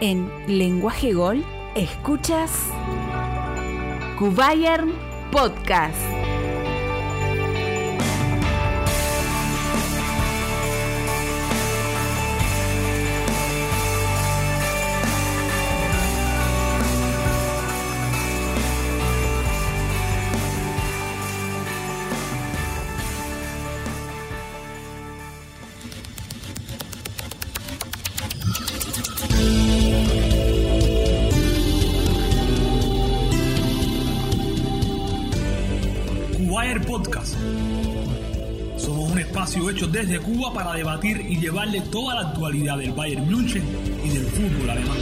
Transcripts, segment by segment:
En Lenguaje Gol, escuchas Kubayern Podcast. Desde Cuba para debatir y llevarle toda la actualidad del Bayern München y del fútbol alemán.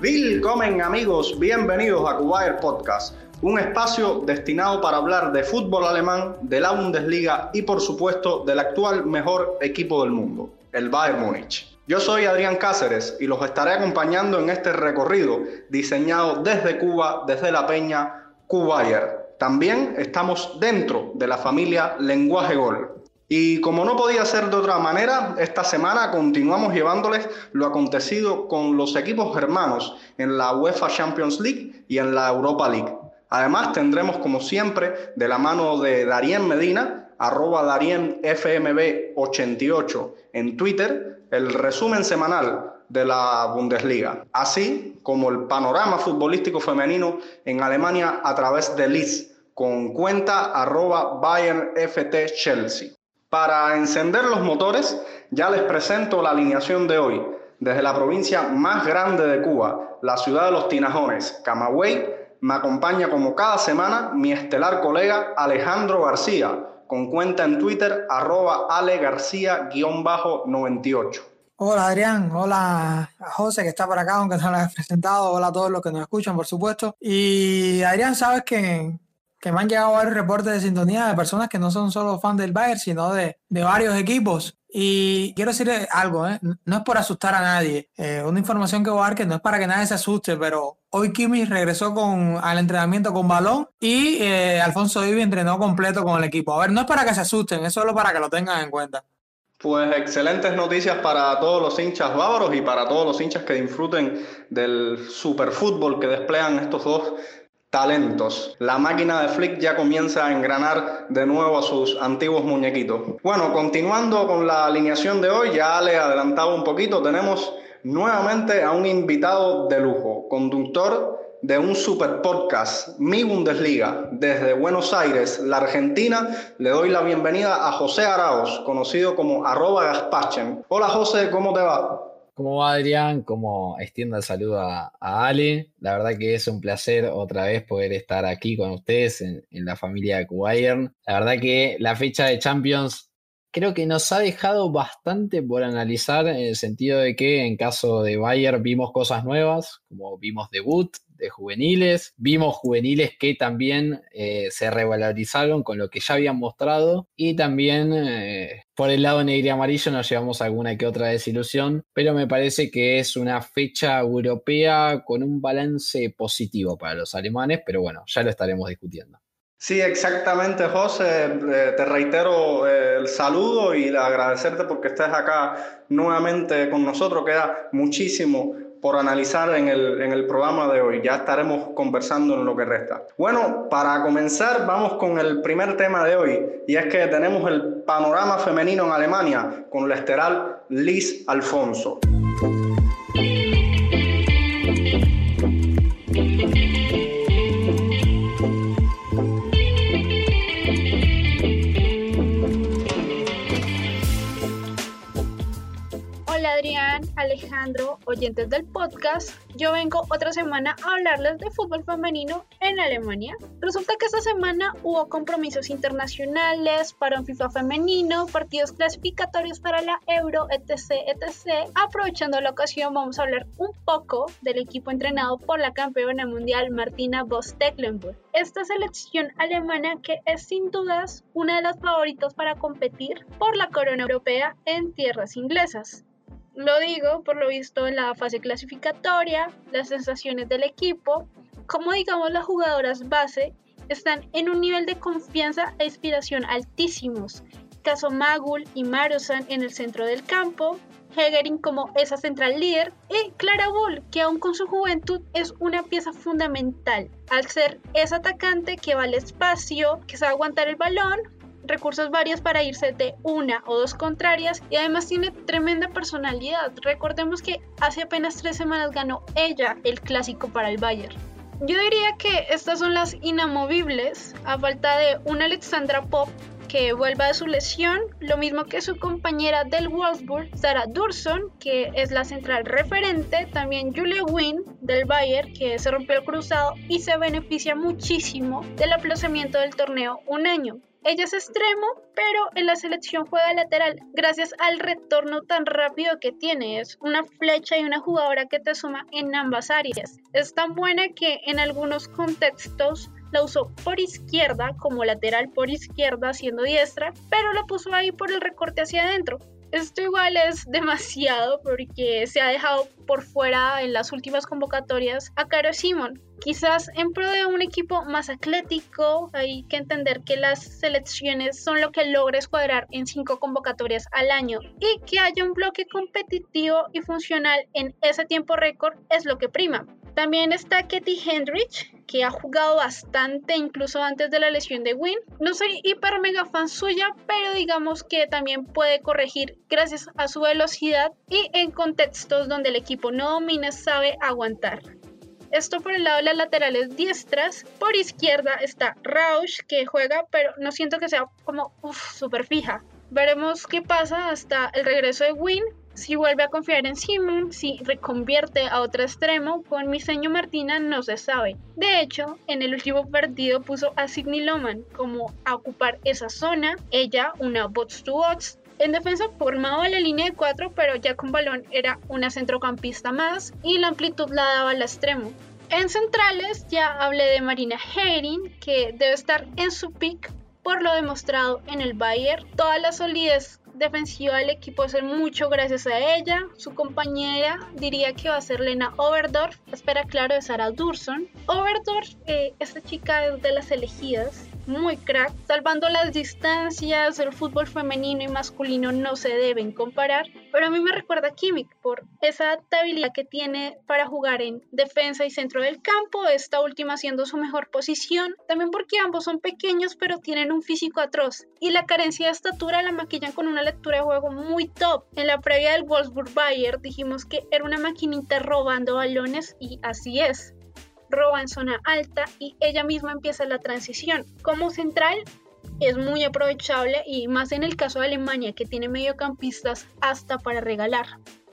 Willkommen amigos, bienvenidos a Kubayer Podcast, un espacio destinado para hablar de fútbol alemán, de la Bundesliga y por supuesto del actual mejor equipo del mundo, el Bayern Múnich. Yo soy Adrián Cáceres y los estaré acompañando en este recorrido diseñado desde Cuba, desde la peña Kubayer. También estamos dentro de la familia Lenguaje Gol, y como no podía ser de otra manera, esta semana continuamos llevándoles lo acontecido con los equipos germanos en la UEFA Champions League y en la Europa League. Además tendremos como siempre de la mano de Darien Medina, arroba DarienFMB88 en Twitter, el resumen semanal de la Bundesliga, así como el panorama futbolístico femenino en Alemania a través de Liz, con cuenta arroba BayernFT Chelsea. Para encender los motores, ya les presento la alineación de hoy. Desde la provincia más grande de Cuba, la ciudad de los Tinajones, Camagüey, me acompaña como cada semana mi estelar colega Alejandro García, con cuenta en Twitter arroba alegarcía-98. Hola Adrián, hola José que está por acá, aunque no lo has presentado, hola a todos los que nos escuchan, por supuesto. Y Adrián, sabes que que me han llegado varios reportes de sintonía de personas que no son solo fans del Bayern, sino de, de varios equipos. Y quiero decir algo, ¿eh? no es por asustar a nadie. Eh, una información que voy a dar que no es para que nadie se asuste, pero hoy Kimmich regresó con, al entrenamiento con balón y eh, Alfonso Ibi entrenó completo con el equipo. A ver, no es para que se asusten, es solo para que lo tengan en cuenta. Pues excelentes noticias para todos los hinchas bávaros y para todos los hinchas que disfruten del superfútbol que desplegan estos dos talentos. La máquina de Flick ya comienza a engranar de nuevo a sus antiguos muñequitos. Bueno, continuando con la alineación de hoy, ya le adelantaba un poquito, tenemos nuevamente a un invitado de lujo, conductor de un super podcast, Mi Bundesliga, desde Buenos Aires, la Argentina. Le doy la bienvenida a José Araos, conocido como arroba Gaspachen. Hola José, ¿cómo te va? ¿Cómo va Adrián? ¿Cómo extiendo el saludo a, Ale? La verdad que es un placer otra vez poder estar aquí con ustedes en, la familia de Bayern. La verdad que la fecha de Champions creo que nos ha dejado bastante por analizar en el sentido de que en caso de Bayern vimos cosas nuevas, como vimos debut, de juveniles. Vimos juveniles que también eh, se revalorizaron con lo que ya habían mostrado. Y también eh, por el lado negro y amarillo nos llevamos alguna que otra desilusión. Pero me parece que es una fecha europea con un balance positivo para los alemanes. Pero bueno, ya lo estaremos discutiendo. Sí, exactamente, José. Eh, te reitero el saludo y agradecerte porque estés acá nuevamente con nosotros. Queda muchísimo por analizar en el, en el programa de hoy. Ya estaremos conversando en lo que resta. Bueno, para comenzar vamos con el primer tema de hoy y es que tenemos el panorama femenino en Alemania con la esteral Liz Alfonso. Alejandro, oyentes del podcast, yo vengo otra semana a hablarles de fútbol femenino en Alemania. Resulta que esta semana hubo compromisos internacionales para un FIFA femenino, partidos clasificatorios para la Euro, etc, etc. Aprovechando la ocasión vamos a hablar un poco del equipo entrenado por la campeona mundial Martina Voss-Tecklenburg. Esta selección alemana que es sin dudas una de las favoritas para competir por la corona europea en tierras inglesas. Lo digo por lo visto en la fase clasificatoria, las sensaciones del equipo, como digamos las jugadoras base están en un nivel de confianza e inspiración altísimos. Caso Magul y Marusan en el centro del campo, Hegering como esa central líder y Clara Bull, que aún con su juventud es una pieza fundamental al ser esa atacante que va al espacio, que sabe aguantar el balón, recursos varios para irse de una o dos contrarias y además tiene tremenda personalidad. Recordemos que hace apenas tres semanas ganó ella el clásico para el Bayern. Yo diría que estas son las inamovibles, a falta de una Alexandra Pop que vuelva de su lesión, lo mismo que su compañera del Wolfsburg, Sarah Durson, que es la central referente, también Julia Wynn del Bayern, que se rompió el cruzado y se beneficia muchísimo del aplazamiento del torneo un año. Ella es extremo, pero en la selección juega lateral gracias al retorno tan rápido que tiene. Es una flecha y una jugadora que te suma en ambas áreas. Es tan buena que en algunos contextos la usó por izquierda como lateral por izquierda siendo diestra, pero la puso ahí por el recorte hacia adentro. Esto igual es demasiado porque se ha dejado por fuera en las últimas convocatorias a Caro Simon. Quizás en pro de un equipo más atlético, hay que entender que las selecciones son lo que logra escuadrar en cinco convocatorias al año y que haya un bloque competitivo y funcional en ese tiempo récord es lo que prima. También está Katie Hendrich, que ha jugado bastante incluso antes de la lesión de Win. No soy hiper mega fan suya, pero digamos que también puede corregir gracias a su velocidad y en contextos donde el equipo no domina sabe aguantar. Esto por el lado de las laterales diestras. Por izquierda está Rausch que juega, pero no siento que sea como súper fija. Veremos qué pasa hasta el regreso de Win si vuelve a confiar en Simon, si reconvierte a otro extremo, con Miseño Martina no se sabe. De hecho, en el último partido puso a Sidney Loman como a ocupar esa zona, ella una bots to bots. En defensa formaba la línea de 4, pero ya con balón era una centrocampista más y la amplitud la daba al extremo. En centrales ya hablé de Marina Herring, que debe estar en su pick por lo demostrado en el Bayern. Toda la solidez defensiva del equipo ser mucho gracias a ella. Su compañera diría que va a ser Lena Overdorf, espera claro de Sarah Durson. Overdorf, eh, esta chica de las elegidas, muy crack, salvando las distancias, el fútbol femenino y masculino no se deben comparar, pero a mí me recuerda a Kimmich por esa adaptabilidad que tiene para jugar en defensa y centro del campo, esta última siendo su mejor posición, también porque ambos son pequeños pero tienen un físico atroz y la carencia de estatura la maquillan con una lectura de juego muy top. En la previa del Wolfsburg Bayern dijimos que era una maquinita robando balones y así es roba en zona alta y ella misma empieza la transición. Como central es muy aprovechable y más en el caso de Alemania que tiene mediocampistas hasta para regalar.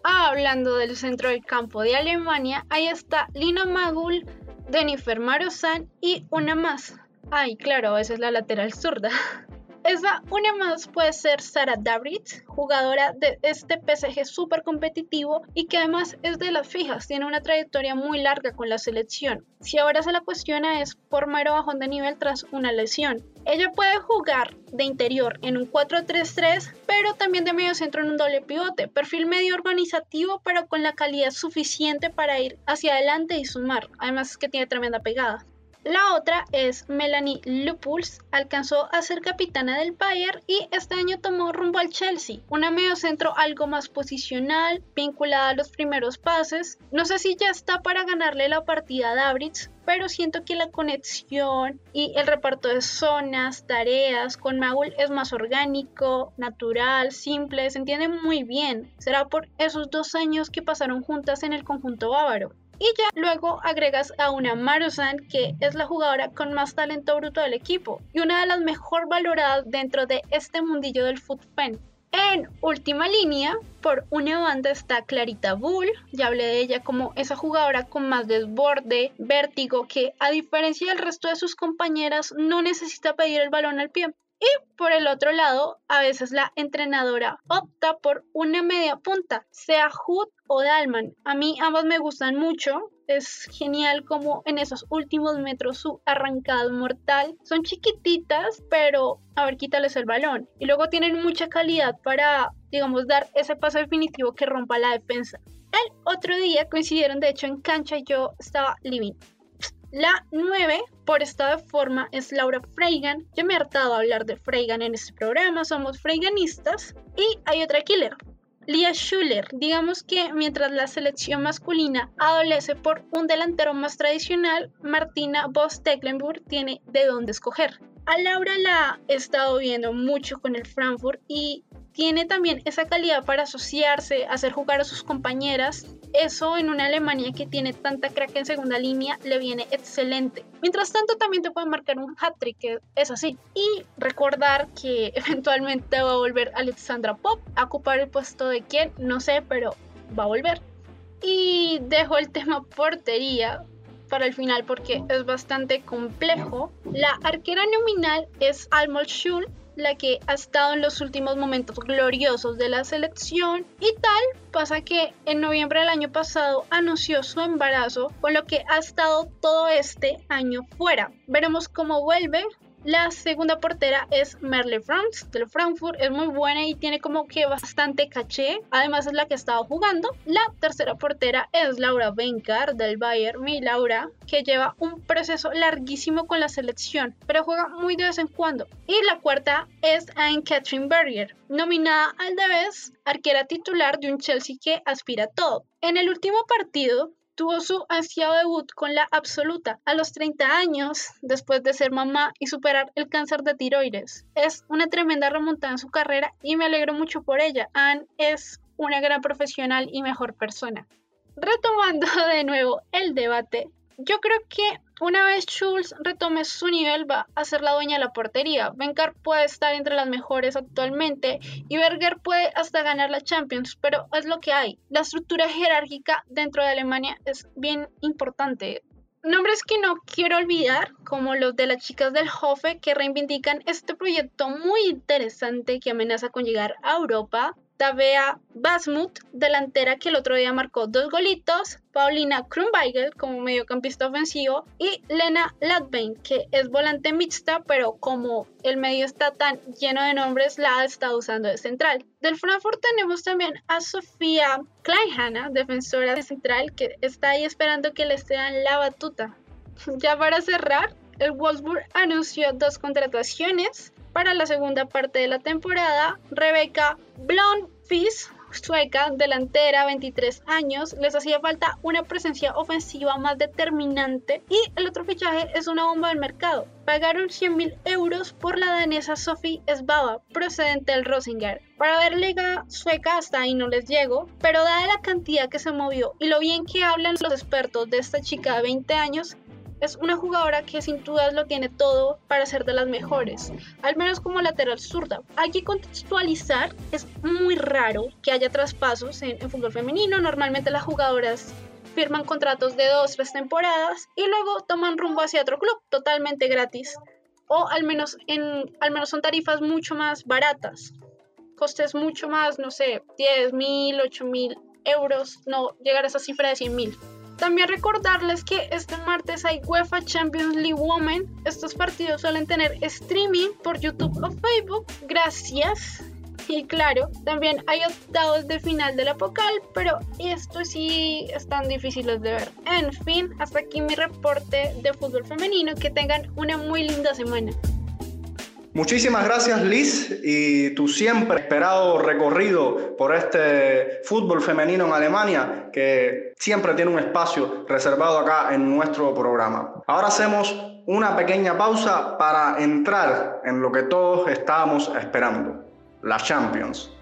Hablando del centro del campo de Alemania, ahí está Lina Magul, Jennifer Marosan y una más. Ay, claro, esa es la lateral zurda. Esa una más puede ser Sara David, jugadora de este PSG súper competitivo y que además es de las fijas, tiene una trayectoria muy larga con la selección. Si ahora se la cuestiona es por mero bajón de nivel tras una lesión. Ella puede jugar de interior en un 4-3-3, pero también de medio centro en un doble pivote, perfil medio organizativo, pero con la calidad suficiente para ir hacia adelante y sumar. Además que tiene tremenda pegada. La otra es Melanie Lupuls, alcanzó a ser capitana del Bayern y este año tomó rumbo al Chelsea, una mediocentro algo más posicional, vinculada a los primeros pases. No sé si ya está para ganarle la partida a Dabritz, pero siento que la conexión y el reparto de zonas, tareas con Magul es más orgánico, natural, simple, se entiende muy bien. Será por esos dos años que pasaron juntas en el conjunto bávaro. Y ya luego agregas a una Marusan, que es la jugadora con más talento bruto del equipo y una de las mejor valoradas dentro de este mundillo del fútbol. En última línea, por una banda está Clarita Bull, ya hablé de ella como esa jugadora con más desborde, vértigo, que a diferencia del resto de sus compañeras no necesita pedir el balón al pie. Y por el otro lado, a veces la entrenadora opta por una media punta, sea Hood o Dalman. A mí ambas me gustan mucho. Es genial como en esos últimos metros su arrancada mortal. Son chiquititas, pero a ver, quítales el balón. Y luego tienen mucha calidad para, digamos, dar ese paso definitivo que rompa la defensa. El otro día coincidieron, de hecho, en cancha yo estaba living. La 9, por esta forma, es Laura Freigan. Yo me he hartado a hablar de Freigan en este programa, somos freiganistas. Y hay otra killer, Lia Schuller, digamos que mientras la selección masculina adolece por un delantero más tradicional, Martina Voss-Tecklenburg tiene de dónde escoger. A Laura la he estado viendo mucho con el Frankfurt y tiene también esa calidad para asociarse, hacer jugar a sus compañeras. Eso en una Alemania que tiene tanta crack en segunda línea le viene excelente. Mientras tanto también te puede marcar un hat-trick, es así. Y recordar que eventualmente va a volver Alexandra Pop a ocupar el puesto de quien, no sé, pero va a volver. Y dejo el tema portería para el final porque es bastante complejo. La arquera nominal es Almol Schul, la que ha estado en los últimos momentos gloriosos de la selección y tal pasa que en noviembre del año pasado anunció su embarazo, con lo que ha estado todo este año fuera. Veremos cómo vuelve, la segunda portera es Merle Franz del Frankfurt, es muy buena y tiene como que bastante caché, además es la que ha estado jugando. La tercera portera es Laura Benkar del Bayern, mi Laura, que lleva un proceso larguísimo con la selección, pero juega muy de vez en cuando. Y la cuarta es Anne Catherine Berger, nominada al vez arquera titular de un Chelsea que aspira a todo. En el último partido tuvo su ansiado debut con la absoluta a los 30 años después de ser mamá y superar el cáncer de tiroides. Es una tremenda remontada en su carrera y me alegro mucho por ella. Anne es una gran profesional y mejor persona. Retomando de nuevo el debate, yo creo que una vez Schulz retome su nivel va a ser la dueña de la portería. Benkar puede estar entre las mejores actualmente y Berger puede hasta ganar la Champions, pero es lo que hay. La estructura jerárquica dentro de Alemania es bien importante. Nombres que no quiero olvidar, como los de las chicas del Hofe, que reivindican este proyecto muy interesante que amenaza con llegar a Europa, Tabea Basmut, delantera que el otro día marcó dos golitos, Paulina Krumbeigel como mediocampista ofensivo y Lena Latvein, que es volante mixta, pero como el medio está tan lleno de nombres, la ha estado usando de central. Del Frankfurt tenemos también a Sofía Kleinhana, defensora de central, que está ahí esperando que le sean la batuta. Ya para cerrar, el Wolfsburg anunció dos contrataciones para la segunda parte de la temporada. Rebecca Blomqvist, sueca, delantera, 23 años, les hacía falta una presencia ofensiva más determinante y el otro fichaje es una bomba del mercado. Pagaron 100 mil euros por la danesa Sophie Sbaba, procedente del Rosinger. Para ver liga sueca hasta ahí no les llego, pero dada la cantidad que se movió y lo bien que hablan los expertos de esta chica de 20 años, es una jugadora que sin dudas lo tiene todo para ser de las mejores, al menos como lateral zurda. Hay que contextualizar, es muy raro que haya traspasos en, en fútbol femenino, normalmente las jugadoras firman contratos de dos, tres temporadas y luego toman rumbo hacia otro club totalmente gratis o al menos, en, al menos son tarifas mucho más baratas, costes mucho más, no sé, 10 mil, 8 mil euros, no llegar a esa cifra de 100 mil. También recordarles que este martes hay UEFA Champions League Women. Estos partidos suelen tener streaming por YouTube o Facebook. Gracias. Y claro, también hay octavos de final de la Pocal, pero esto sí están difíciles de ver. En fin, hasta aquí mi reporte de fútbol femenino. Que tengan una muy linda semana. Muchísimas gracias Liz y tu siempre esperado recorrido por este fútbol femenino en Alemania que siempre tiene un espacio reservado acá en nuestro programa. Ahora hacemos una pequeña pausa para entrar en lo que todos estábamos esperando, la Champions.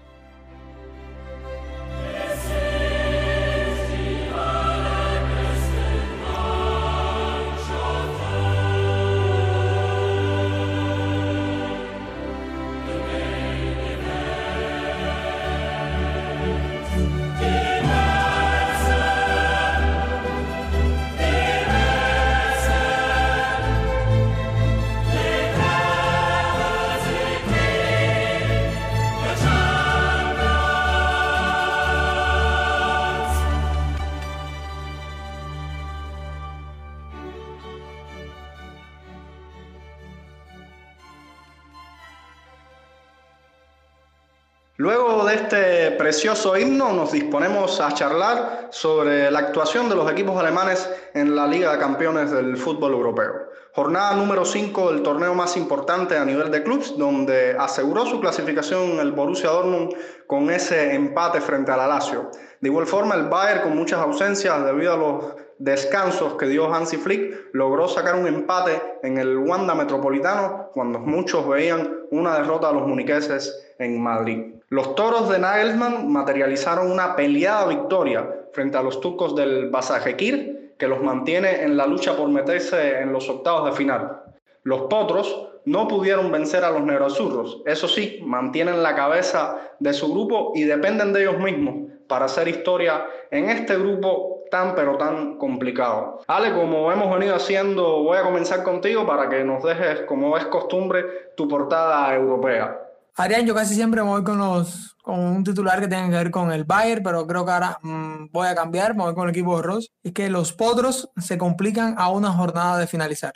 Este precioso himno nos disponemos a charlar sobre la actuación de los equipos alemanes en la Liga de Campeones del fútbol europeo. Jornada número 5 del torneo más importante a nivel de clubes, donde aseguró su clasificación el Borussia Dortmund con ese empate frente al Lazio. De igual forma, el Bayern, con muchas ausencias debido a los descansos que dio Hansi Flick, logró sacar un empate en el Wanda Metropolitano cuando muchos veían una derrota de los muniqueses en Madrid. Los toros de Nagelsmann materializaron una peleada victoria frente a los turcos del Basajekir, que los mantiene en la lucha por meterse en los octavos de final. Los potros no pudieron vencer a los negroazurros, eso sí, mantienen la cabeza de su grupo y dependen de ellos mismos para hacer historia en este grupo tan pero tan complicado. Ale, como hemos venido haciendo, voy a comenzar contigo para que nos dejes, como es costumbre, tu portada europea. Adrián, yo casi siempre me voy con los con un titular que tenga que ver con el Bayern, pero creo que ahora mm, voy a cambiar, me voy con el equipo de Ross. Es que los potros se complican a una jornada de finalizar.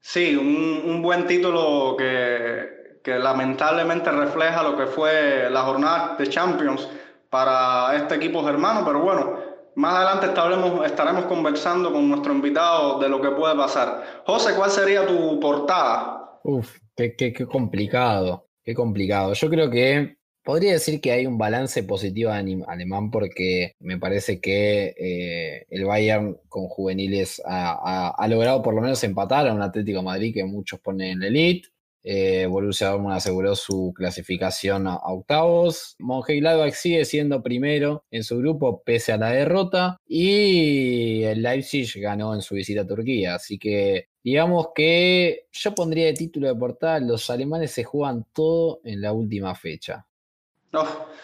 Sí, un, un buen título que, que lamentablemente refleja lo que fue la jornada de Champions para este equipo germano, pero bueno, más adelante estaremos, estaremos conversando con nuestro invitado de lo que puede pasar. José, ¿cuál sería tu portada? Uf, qué, qué, qué complicado, qué complicado. Yo creo que podría decir que hay un balance positivo alemán porque me parece que eh, el Bayern con juveniles ha, logrado por lo menos empatar a un Atlético Madrid que muchos ponen en la elite. Eh, Borussia Dortmund aseguró su clasificación a, octavos. Mönchengladbach sigue siendo primero en su grupo pese a la derrota y el Leipzig ganó en su visita a Turquía. Así que digamos que yo pondría de título de portada los alemanes se juegan todo en la última fecha.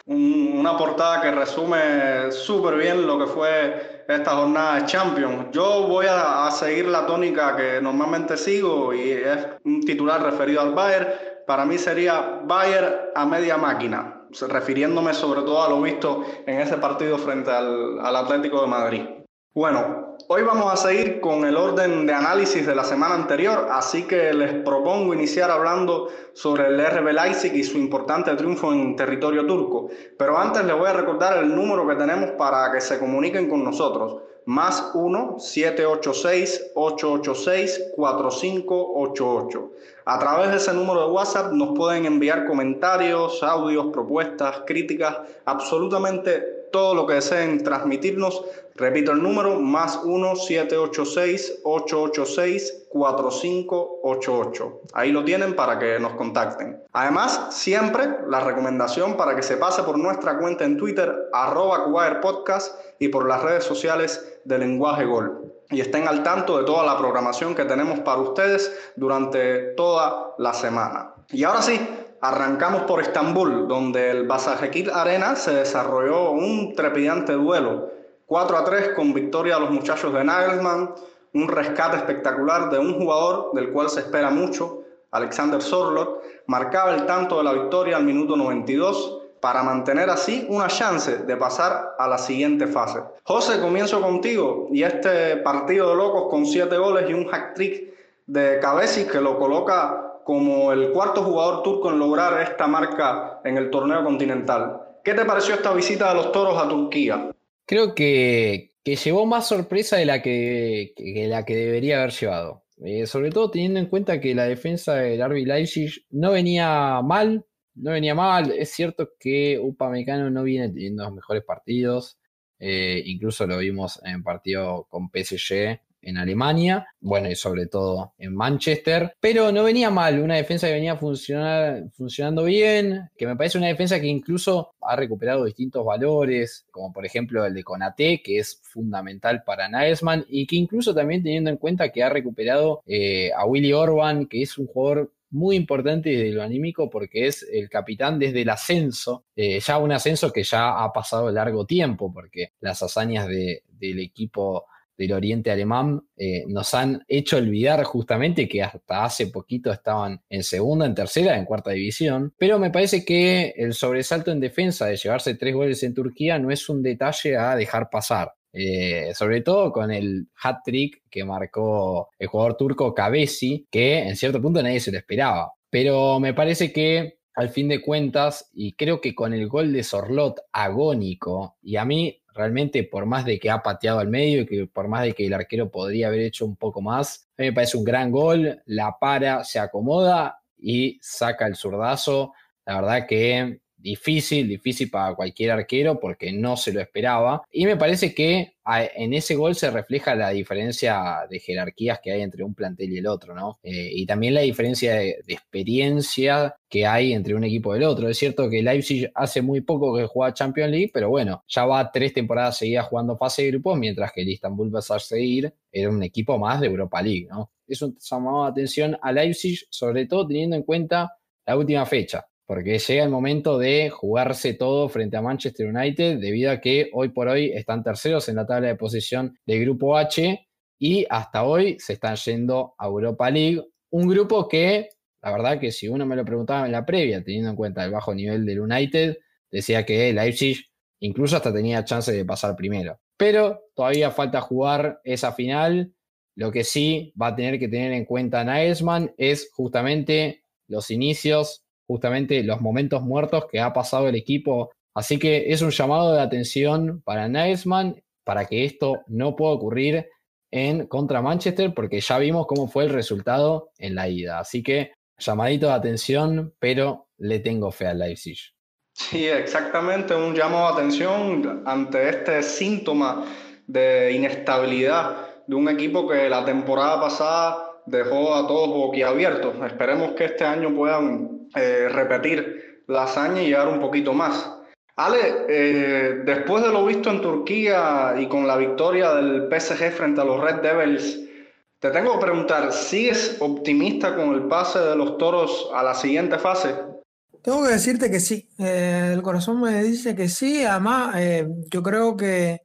Una portada que resume súper bien lo que fue esta jornada de Champions. Yo voy a, seguir la tónica que normalmente sigo y es un titular referido al Bayern. Para mí sería Bayern a media máquina, refiriéndome sobre todo a lo visto en ese partido frente al, al Atlético de Madrid. Bueno, hoy vamos a seguir con el orden de análisis de la semana anterior, así que les propongo iniciar hablando sobre el RB Leipzig y su importante triunfo en territorio turco. Pero antes les voy a recordar el número que tenemos para que se comuniquen con nosotros. Más 1-786-886-4588. A través de ese número de WhatsApp nos pueden enviar comentarios, audios, propuestas, críticas, absolutamente todo lo que deseen transmitirnos. Repito el número, más 1-786-886-4588. Ahí lo tienen para que nos contacten. Además, siempre la recomendación para que se pase por nuestra cuenta en Twitter, arroba Podcast y por las redes sociales de Lenguaje Gol. Y estén al tanto de toda la programación que tenemos para ustedes durante toda la semana. Y ahora sí, Arrancamos por Estambul, donde el Basajekit Arena se desarrolló un trepidante duelo. 4 a 3 con victoria a los muchachos de Nagelsmann, un rescate espectacular de un jugador del cual se espera mucho, Alexander Sorlot, marcaba el tanto de la victoria al minuto 92 para mantener así una chance de pasar a la siguiente fase. José, comienzo contigo y este partido de locos con 7 goles y un hack-trick de Cabezis que lo coloca como el cuarto jugador turco en lograr esta marca en el torneo continental. ¿Qué te pareció esta visita de los toros a Turquía? Creo que, que llevó más sorpresa de la que, la que debería haber llevado. Eh, sobre todo teniendo en cuenta que la defensa del Arby Leipzig no venía mal, no venía mal. Es cierto que Upamecano no viene teniendo los mejores partidos. Eh, incluso lo vimos en partido con PSG en Alemania, bueno, y sobre todo en Manchester, pero no venía mal, una defensa que venía funcionando bien, que me parece una defensa que incluso ha recuperado distintos valores, como por ejemplo el de Conate, que es fundamental para Nagelsmann, y que incluso también teniendo en cuenta que ha recuperado eh, a Willy Orban, que es un jugador muy importante desde lo anímico porque es el capitán desde el ascenso, eh, ya un ascenso que ya ha pasado largo tiempo porque las hazañas del equipo del oriente alemán eh, nos han hecho olvidar justamente que hasta hace poquito estaban en segunda, en tercera, en cuarta división. Pero me parece que el sobresalto en defensa de llevarse tres goles en Turquía no es un detalle a dejar pasar. Eh, sobre todo con el hat-trick que marcó el jugador turco Cabesi, que en cierto punto nadie se lo esperaba. Pero me parece que al fin de cuentas, y creo que con el gol de Sorlot agónico, y a mí realmente por más de que ha pateado al medio y que por más de que el arquero podría haber hecho un poco más, a mí me parece un gran gol, la para, se acomoda y saca el zurdazo. La verdad que difícil, difícil para cualquier arquero porque no se lo esperaba. Y me parece que en ese gol se refleja la diferencia de jerarquías que hay entre un plantel y el otro, ¿no? Eh, y también la diferencia de, experiencia que hay entre un equipo y el otro. Es cierto que Leipzig hace muy poco que juega Champions League, pero bueno, ya va tres temporadas seguidas jugando fase de grupos, mientras que el Istanbul seguir era un equipo más de Europa League, ¿no? Eso llamaba atención a Leipzig, sobre todo teniendo en cuenta la última fecha porque llega el momento de jugarse todo frente a Manchester United, debido a que hoy por hoy están terceros en la tabla de posición del grupo H y hasta hoy se están yendo a Europa League, un grupo que, la verdad que si uno me lo preguntaba en la previa, teniendo en cuenta el bajo nivel del United, decía que Leipzig incluso hasta tenía chance de pasar primero. Pero todavía falta jugar esa final. Lo que sí va a tener que tener en cuenta Nagelsmann es justamente los inicios justamente los momentos muertos que ha pasado el equipo. Así que es un llamado de atención para Nagelsmann para que esto no pueda ocurrir en contra Manchester, porque ya vimos cómo fue el resultado en la ida. Así que llamadito de atención, pero le tengo fe al Leipzig. Sí, exactamente, un llamado de atención ante este síntoma de inestabilidad de un equipo que la temporada pasada dejó a todos boquiabiertos. Esperemos que este año puedan eh, repetir la hazaña y llegar un poquito más. Ale, eh, después de lo visto en Turquía y con la victoria del PSG frente a los Red Devils, te tengo que preguntar, ¿sigues optimista con el pase de los toros a la siguiente fase? Tengo que decirte que sí, eh, el corazón me dice que sí, además yo creo que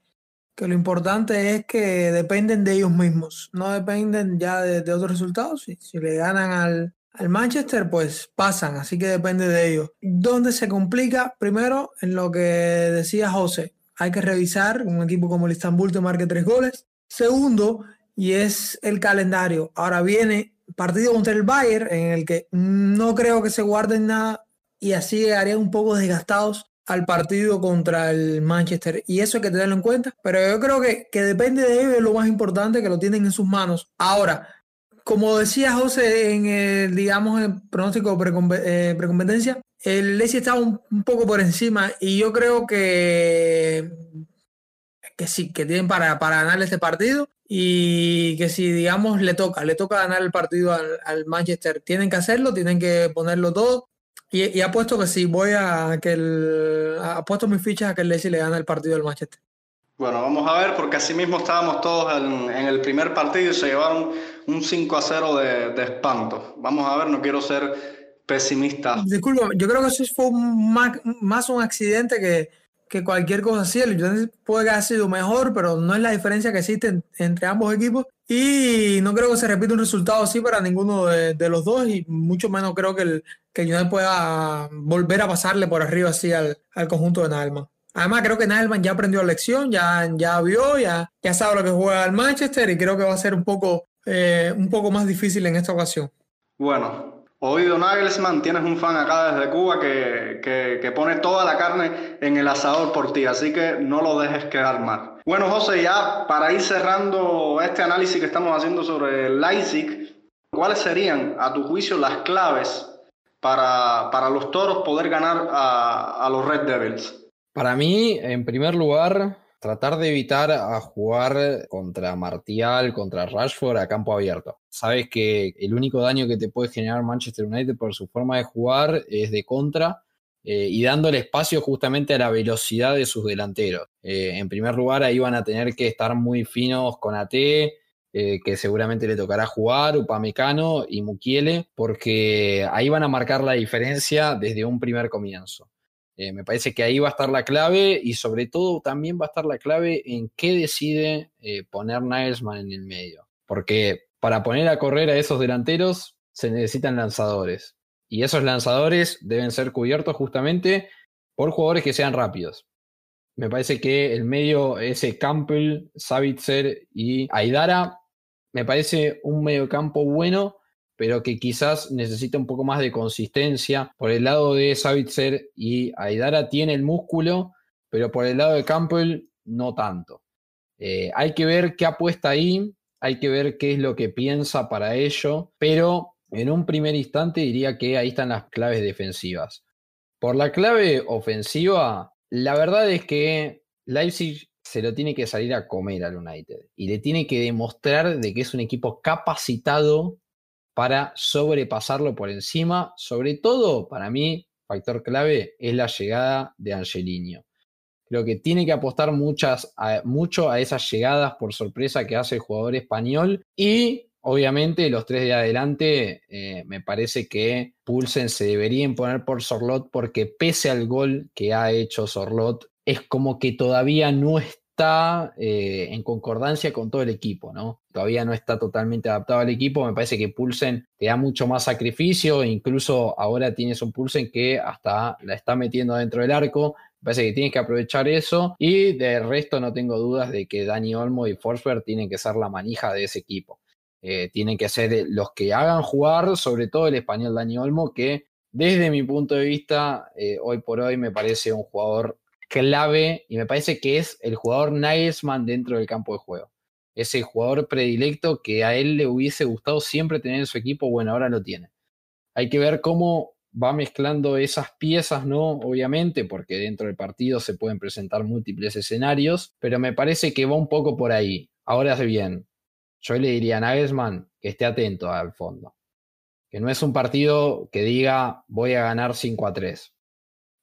que lo importante es que dependen de ellos mismos, no dependen ya de, otros resultados. Si, si le ganan al, al, Manchester, pues pasan, así que depende de ellos. ¿Dónde se complica? Primero, en lo que decía José, hay que revisar un equipo como el Istanbul que marque tres goles. Segundo, y es el calendario. Ahora viene partido contra el Bayern, en el que no creo que se guarden nada y así llegarían un poco desgastados al partido contra el Manchester. Y eso hay que tenerlo en cuenta. Pero yo creo que, que depende de ellos, es lo más importante, que lo tienen en sus manos. Ahora, como decía José en el, digamos, pronóstico eh, precompetencia, el Leicester estaba un, poco por encima y yo creo que, que sí, que tienen para, para ganar este partido y que si, digamos, le toca, le toca ganar el partido al, al Manchester, tienen que hacerlo, tienen que ponerlo todo y, apuesto que sí, voy a que. Apuesto mis fichas a que el Leicester le gane el partido del Manchester. Bueno, vamos a ver, porque así mismo estábamos todos en, el primer partido y se llevaron un 5 a 0 de, espanto. Vamos a ver, no quiero ser pesimista. Disculpa, yo creo que eso fue más, un accidente que, que, cualquier cosa así. El puede haber sido mejor, pero no es la diferencia que existe entre ambos equipos. Y no creo que se repita un resultado así para ninguno de, los dos, y mucho menos creo que el, que United pueda volver a pasarle por arriba así al, conjunto de Nalman. Además, creo que Nalman ya aprendió la lección, ya, ya vio, ya, ya sabe lo que juega el Manchester y creo que va a ser un poco, eh, un poco más difícil en esta ocasión. Bueno, Oído Nagelsmann, tienes un fan acá desde Cuba que, que, pone toda la carne en el asador por ti, así que no lo dejes quedar mal. Bueno, José, ya para ir cerrando este análisis que estamos haciendo sobre el Leipzig, ¿cuáles serían, a tu juicio, las claves para, para los toros poder ganar a, a los Red Devils? Para mí, en primer lugar, tratar de evitar a jugar contra Martial, contra Rashford a campo abierto. Sabes que el único daño que te puede generar Manchester United por su forma de jugar es de contra eh, y dándole espacio justamente a la velocidad de sus delanteros. Eh, en primer lugar, ahí van a tener que estar muy finos con AT, eh, que seguramente le tocará jugar, Upamecano y Mukiele, porque ahí van a marcar la diferencia desde un primer comienzo. Eh, me parece que ahí va a estar la clave y sobre todo también va a estar la clave en qué decide eh, poner Nagelsmann en el medio. Porque para poner a correr a esos delanteros se necesitan lanzadores. Y esos lanzadores deben ser cubiertos justamente por jugadores que sean rápidos. Me parece que el medio, ese Campbell, Savitzer y Aidara, me parece un medio campo bueno pero que quizás necesita un poco más de consistencia. Por el lado de Savitzer y Aidara tiene el músculo, pero por el lado de Campbell no tanto. Eh, hay que ver qué apuesta ahí, hay que ver qué es lo que piensa para ello, pero en un primer instante diría que ahí están las claves defensivas. Por la clave ofensiva, la verdad es que Leipzig se lo tiene que salir a comer al United y le tiene que demostrar de que es un equipo capacitado para sobrepasarlo por encima. Sobre todo, para mí, factor clave es la llegada de Angelino. Creo que tiene que apostar muchas, mucho a esas llegadas por sorpresa que hace el jugador español y obviamente los tres de adelante eh, me parece que Pulsen se debería imponer por Sorlot porque pese al gol que ha hecho Sorlot es como que todavía no está eh, en concordancia con todo el equipo, ¿no? Todavía no está totalmente adaptado al equipo. Me parece que Pulsen te da mucho más sacrificio, incluso ahora tienes un Pulsen que hasta la está metiendo dentro del arco. Me parece que tienes que aprovechar eso. Y de resto no tengo dudas de que Dani Olmo y Forsberg tienen que ser la manija de ese equipo. Eh, tienen que ser los que hagan jugar, sobre todo el español Dani Olmo, que desde mi punto de vista, eh, hoy por hoy me parece un jugador clave y me parece que es el jugador Nagelsmann dentro del campo de juego. Ese jugador predilecto que a él le hubiese gustado siempre tener en su equipo, bueno, ahora lo tiene. Hay que ver cómo va mezclando esas piezas, ¿no? Obviamente, porque dentro del partido se pueden presentar múltiples escenarios, pero me parece que va un poco por ahí. Ahora bien, yo le diría a Nagelsmann que esté atento al fondo. Que no es un partido que diga voy a ganar 5 a 3.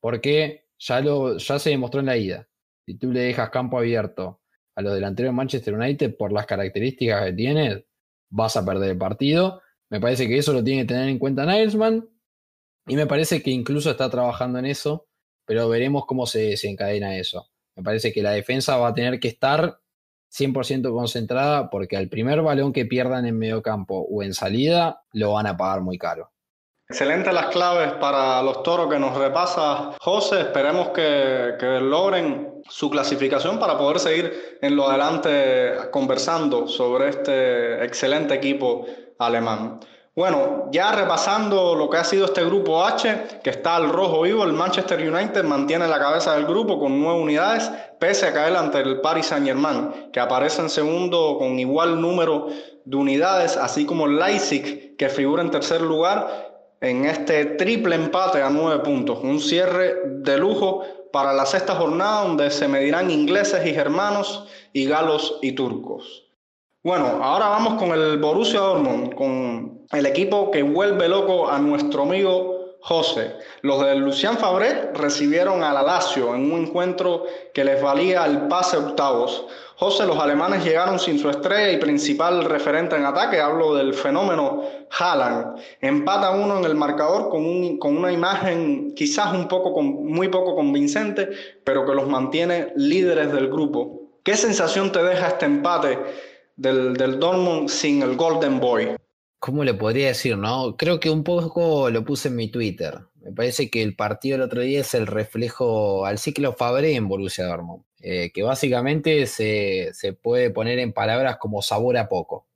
Porque ya, lo, ya se demostró en la ida. Si tú le dejas campo abierto a los delanteros de Manchester United por las características que tiene, vas a perder el partido. Me parece que eso lo tiene que tener en cuenta Nagelsmann. Y me parece que incluso está trabajando en eso, pero veremos cómo se, se encadena eso. Me parece que la defensa va a tener que estar 100% concentrada porque al primer balón que pierdan en medio campo o en salida lo van a pagar muy caro. Excelente las claves para los toros que nos repasa José. Esperemos que, logren su clasificación para poder seguir en lo adelante conversando sobre este excelente equipo alemán. Bueno, ya repasando lo que ha sido este grupo H, que está al rojo vivo, el Manchester United mantiene la cabeza del grupo con nueve unidades, pese a caer ante el Paris Saint-Germain, que aparece en segundo con igual número de unidades, así como el Leipzig, que figura en tercer lugar en este triple empate a nueve puntos. Un cierre de lujo para la sexta jornada, donde se medirán ingleses y germanos y galos y turcos. Bueno, ahora vamos con el Borussia Dortmund, con el equipo que vuelve loco a nuestro amigo José. Los de Lucian Fabré recibieron al Lazio en un encuentro que les valía el pase octavos. José, los alemanes llegaron sin su estrella y principal referente en ataque, hablo del fenómeno Haaland. Empata uno en el marcador con, un, con una imagen quizás un poco, muy poco convincente, pero que los mantiene líderes del grupo. ¿Qué sensación te deja este empate? del, del Dortmund sin el Golden Boy. ¿Cómo le podría decir, no? Creo que un poco lo puse en mi Twitter. Me parece que el partido del otro día es el reflejo al ciclo Fabré en Borussia Dortmund, eh, que básicamente se, puede poner en palabras como sabor a poco.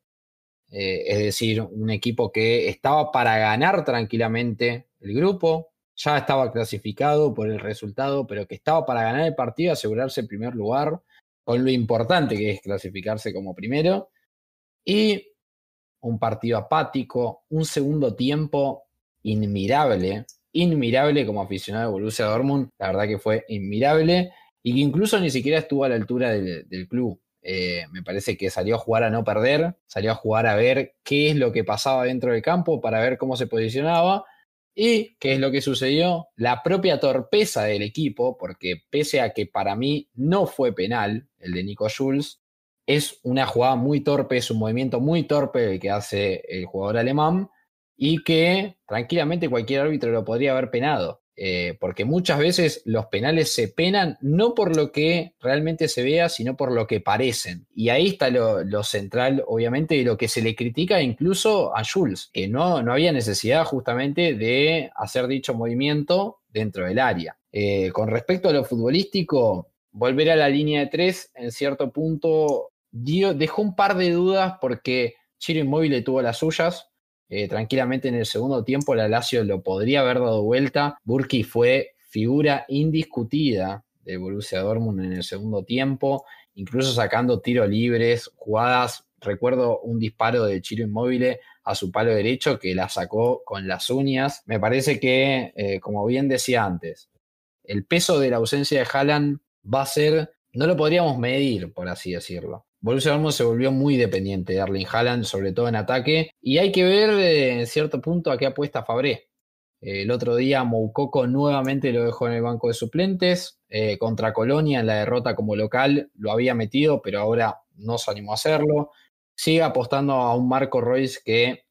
Eh, es decir, un equipo que estaba para ganar tranquilamente el grupo, ya estaba clasificado por el resultado, pero que estaba para ganar el partido, asegurarse el primer lugar, con lo importante que es clasificarse como primero. Y un partido apático, un segundo tiempo inmirable, inmirable como aficionado de Borussia Dortmund, la verdad que fue inmirable y que incluso ni siquiera estuvo a la altura del, club. Eh, me parece que salió a jugar a no perder, salió a jugar a ver qué es lo que pasaba dentro del campo para ver cómo se posicionaba ¿Y qué es lo que sucedió? La propia torpeza del equipo, porque pese a que para mí no fue penal el de Nico Schulz, es una jugada muy torpe, es un movimiento muy torpe el que hace el jugador alemán y que tranquilamente cualquier árbitro lo podría haber penado. Eh, porque muchas veces los penales se penan no por lo que realmente se vea, sino por lo que parecen. Y ahí está lo, central, obviamente, de lo que se le critica incluso a Jules, que no, no había necesidad justamente de hacer dicho movimiento dentro del área. Eh, con respecto a lo futbolístico, volver a la línea de tres en cierto punto dio, dejó un par de dudas porque Chiro Inmóvil tuvo las suyas, eh, tranquilamente en el segundo tiempo la Lazio lo podría haber dado vuelta. Burki fue figura indiscutida de Borussia Dortmund en el segundo tiempo, incluso sacando tiros libres, jugadas. Recuerdo un disparo de Chiro Inmóvil a su palo derecho que la sacó con las uñas. Me parece que, eh, como bien decía antes, el peso de la ausencia de Haaland va a ser, no lo podríamos medir, por así decirlo. Borussia se volvió muy dependiente de Erling Haaland, sobre todo en ataque, y hay que ver eh, en cierto punto a qué apuesta Fabré. el otro día Moukoko nuevamente lo dejó en el banco de suplentes. Eh, contra Colonia en la derrota como local lo había metido, pero ahora no se animó a hacerlo. Sigue apostando a un Marco Royce que,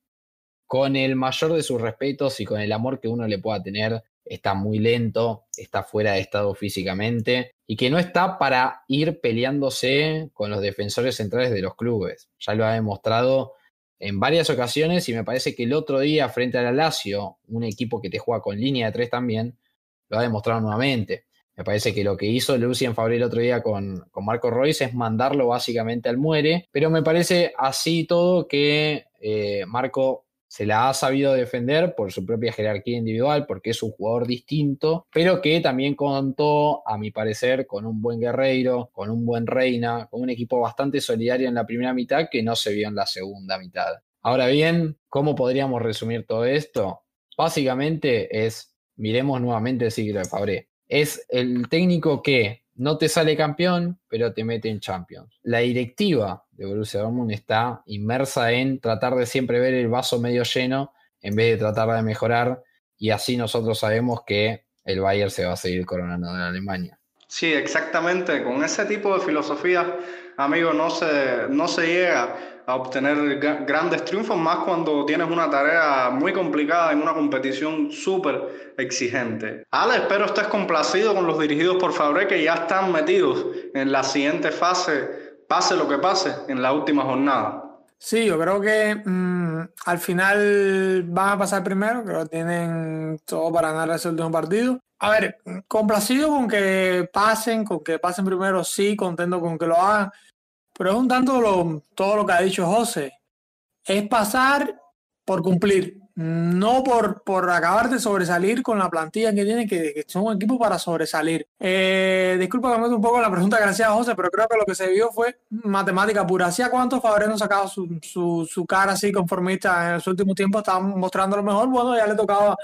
con el mayor de sus respetos y con el amor que uno le pueda tener, está muy lento, está fuera de estado físicamente y que no está para ir peleándose con los defensores centrales de los clubes. Ya lo ha demostrado en varias ocasiones y me parece que el otro día frente a la Lazio, un equipo que te juega con línea de tres también, lo ha demostrado nuevamente. Me parece que lo que hizo Lucien Fabré el otro día con, con Marco Royce es mandarlo básicamente al muere, pero me parece así todo que eh, Marco se la ha sabido defender por su propia jerarquía individual, porque es un jugador distinto, pero que también contó, a mi parecer, con un buen guerreiro, con un buen reina, con un equipo bastante solidario en la primera mitad que no se vio en la segunda mitad. Ahora bien, ¿cómo podríamos resumir todo esto? Básicamente es, miremos nuevamente el ciclo de Fabré. Es el técnico que no te sale campeón, pero te mete en Champions. La directiva de Borussia Dortmund está inmersa en tratar de siempre ver el vaso medio lleno en vez de tratar de mejorar y así nosotros sabemos que el Bayern se va a seguir coronando en Alemania. Sí, exactamente. Con ese tipo de filosofía, amigo, no se, no se llega obtener grandes triunfos, más cuando tienes una tarea muy complicada en una competición súper exigente. Ale, espero estés complacido con los dirigidos por Fabre que ya están metidos en la siguiente fase, pase lo que pase, en la última jornada. Sí, yo creo que mm, al final van a pasar primero, creo que tienen todo para ganar ese último partido. A ver, complacido con que pasen, con que pasen primero, sí, contento con que lo hagan. Pero es un tanto lo, todo lo que ha dicho José. Es pasar por cumplir, no por, por acabar de sobresalir con la plantilla que tienen, que, son un equipo para sobresalir. Eh, disculpa que me un poco la pregunta que hacía José, pero creo que lo que se vio fue matemática pura. ¿Hacía cuántos favores no sacado su, su, su, cara así conformista en los últimos tiempos? Estaban mostrando lo mejor. Bueno, ya le tocaba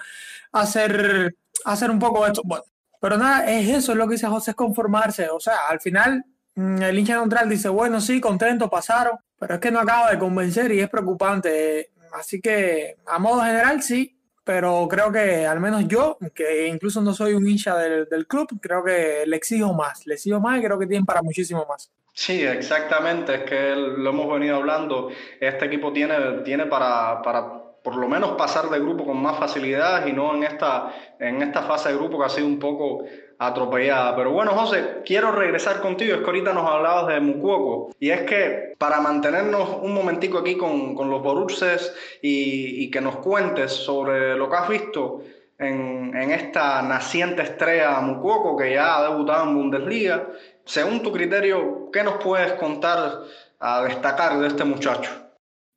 hacer, hacer un poco esto. Bueno, pero nada, es eso, es lo que dice José, es conformarse. O sea, al final el hincha neutral dice, bueno, sí, contento, pasaron, pero es que no acaba de convencer y es preocupante. Así que, a modo general, sí, pero creo que al menos yo, que incluso no soy un hincha del, club, creo que le exijo más, le exijo más y creo que tienen para muchísimo más. Sí, exactamente, es que lo hemos venido hablando, este equipo tiene, tiene para, para por lo menos pasar de grupo con más facilidad y no en esta, en esta fase de grupo que ha sido un poco atropellada. Pero bueno, José, quiero regresar contigo. Es que ahorita nos hablabas de Mucuoco. Y es que para mantenernos un momentico aquí con, con los Borusses y, y, que nos cuentes sobre lo que has visto en, en esta naciente estrella Mucuoco que ya ha debutado en Bundesliga, según tu criterio, ¿qué nos puedes contar a destacar de este muchacho?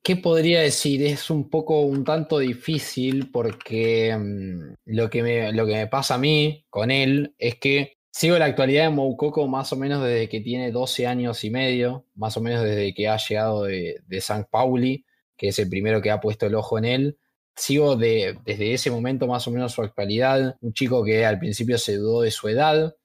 ¿Qué podría decir? Es un poco un tanto difícil porque mm, lo, que me, lo que me pasa a mí con él es que sigo la actualidad de Moukoko más o menos desde que tiene 12 años y medio, más o menos desde que ha llegado de, de San Pauli, que es el primero que ha puesto el ojo en él. Sigo de, desde ese momento más o menos su actualidad, un chico que al principio se dudó de su edad,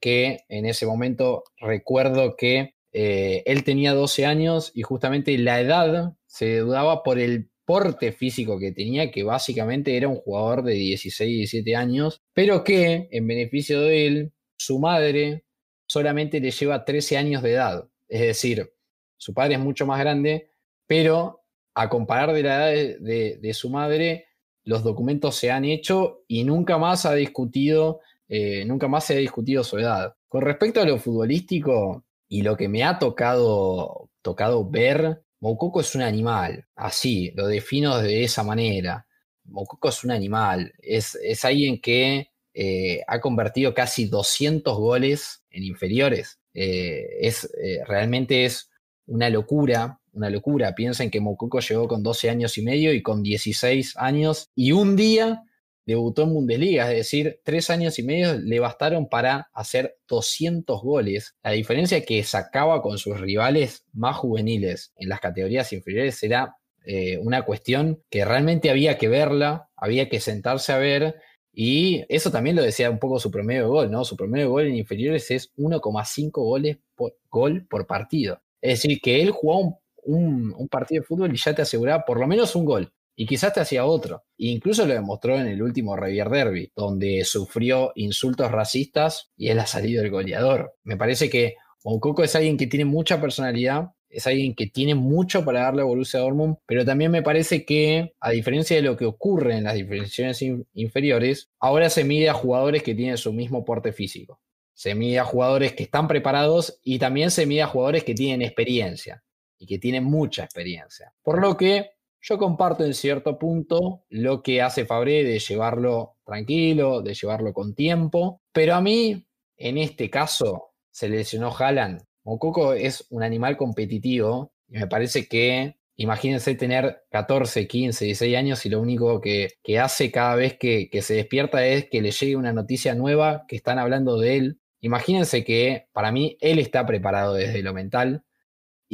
que en ese momento recuerdo que eh, él tenía 12 años y justamente la edad se dudaba por el porte físico que tenía, que básicamente era un jugador de 16, 17 años, pero que en beneficio de él, su madre solamente le lleva 13 años de edad. Es decir, su padre es mucho más grande, pero a comparar de la edad de, su madre, los documentos se han hecho y nunca más ha discutido, eh, nunca más se ha discutido su edad. Con respecto a lo futbolístico y lo que me ha tocado, tocado ver Moukoko es un animal, así, lo defino de esa manera. Moukoko es un animal, es, es alguien que eh, ha convertido casi 200 goles en inferiores. Eh, es, eh, realmente es una locura una locura. Piensen que Moukoko llegó con 12 años y medio y con 16 años y un día debutó en Bundesliga, es decir, tres años y medio le bastaron para hacer 200 goles. La diferencia que sacaba con sus rivales más juveniles en las categorías inferiores era eh, una cuestión que realmente había que verla, había que sentarse a ver. Y eso también lo decía un poco su promedio de gol, ¿no? Su promedio de gol en inferiores es 1,5 goles por gol por partido. Es decir, que él jugaba un, un, partido de fútbol y ya te aseguraba por lo menos un gol y quizás te hacía otro. Incluso lo demostró en el último Revier Derby, donde sufrió insultos racistas y él ha salido el goleador. Me parece que Moukoko es alguien que tiene mucha personalidad, es alguien que tiene mucho para darle a Borussia Dortmund, pero también me parece que, a diferencia de lo que ocurre en las diferencias inferiores, ahora se mide a jugadores que tienen su mismo porte físico. Se mide a jugadores que están preparados y también se mide a jugadores que tienen experiencia y que tienen mucha experiencia. Por lo que yo comparto en cierto punto lo que hace Fabré de llevarlo tranquilo, de llevarlo con tiempo, pero a mí, en este caso, se lesionó Haaland. Mococo es un animal competitivo y me parece que, imagínense tener 14, 15, 16 años y lo único que, hace cada vez que, que se despierta es que le llegue una noticia nueva, que están hablando de él. Imagínense que para mí él está preparado desde lo mental,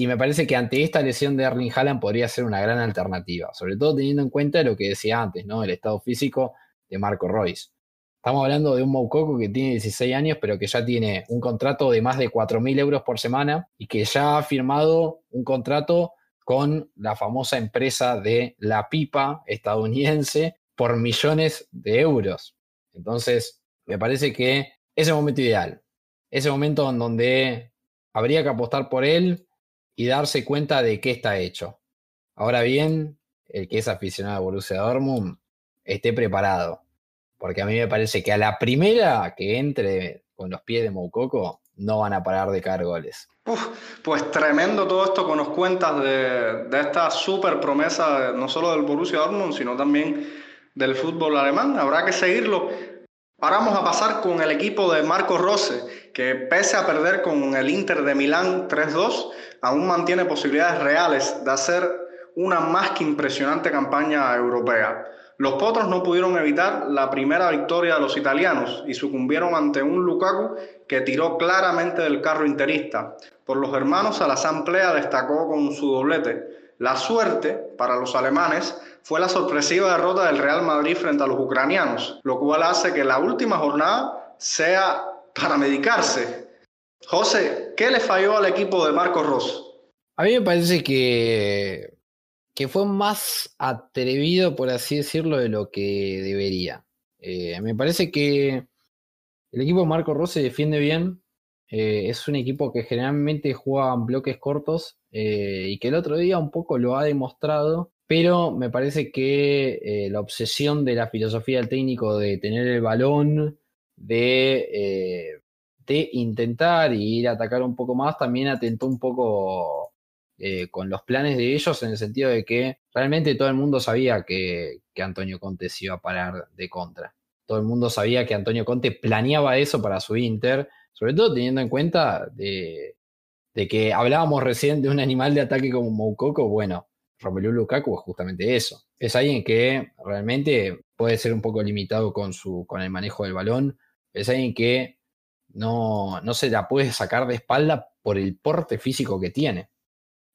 y me parece que ante esta lesión de Erling Haaland podría ser una gran alternativa, sobre todo teniendo en cuenta lo que decía antes, ¿no? El estado físico de Marco Royce. Estamos hablando de un Moukoko que tiene 16 años, pero que ya tiene un contrato de más de 4.000 euros por semana y que ya ha firmado un contrato con la famosa empresa de la pipa estadounidense por millones de euros. Entonces, me parece que ese momento ideal, ese momento en donde habría que apostar por él, y darse cuenta de qué está hecho. Ahora bien, el que es aficionado a Borussia Dortmund esté preparado, porque a mí me parece que a la primera que entre con los pies de Moukoko no van a parar de caer goles. pues tremendo todo esto que nos cuentas de, de esta super promesa, no solo del Borussia Dortmund, sino también del fútbol alemán. Habrá que seguirlo. Ahora vamos a pasar con el equipo de Marco Rose, que pese a perder con el Inter de Milán 3-2, aún mantiene posibilidades reales de hacer una más que impresionante campaña europea. Los potros no pudieron evitar la primera victoria de los italianos y sucumbieron ante un Lukaku que tiró claramente del carro interista. Por los hermanos, la Asamblea destacó con su doblete. La suerte para los alemanes fue la sorpresiva derrota del Real Madrid frente a los ucranianos, lo cual hace que la última jornada sea para medicarse. José, ¿qué le falló al equipo de Marcos Ross? A mí me parece que, que fue más atrevido, por así decirlo, de lo que debería. Eh, me parece que el equipo de Marcos Ross se defiende bien. Eh, es un equipo que generalmente juega en bloques cortos eh, y que el otro día un poco lo ha demostrado pero me parece que la obsesión de la filosofía del técnico de tener el balón, de intentar ir a atacar un poco más, también atentó un poco eh, con los planes de ellos en el sentido de que realmente todo el mundo sabía que, Antonio Conte se iba a parar de contra. Todo el mundo sabía que Antonio Conte planeaba eso para su Inter, sobre todo teniendo en cuenta de, que hablábamos recién de un animal de ataque como Moukoko, bueno, Romelu Lukaku es justamente eso. Es alguien que realmente puede ser un poco limitado con, su, con el manejo del balón, es alguien que no, no se la puede sacar de espalda por el porte físico que tiene.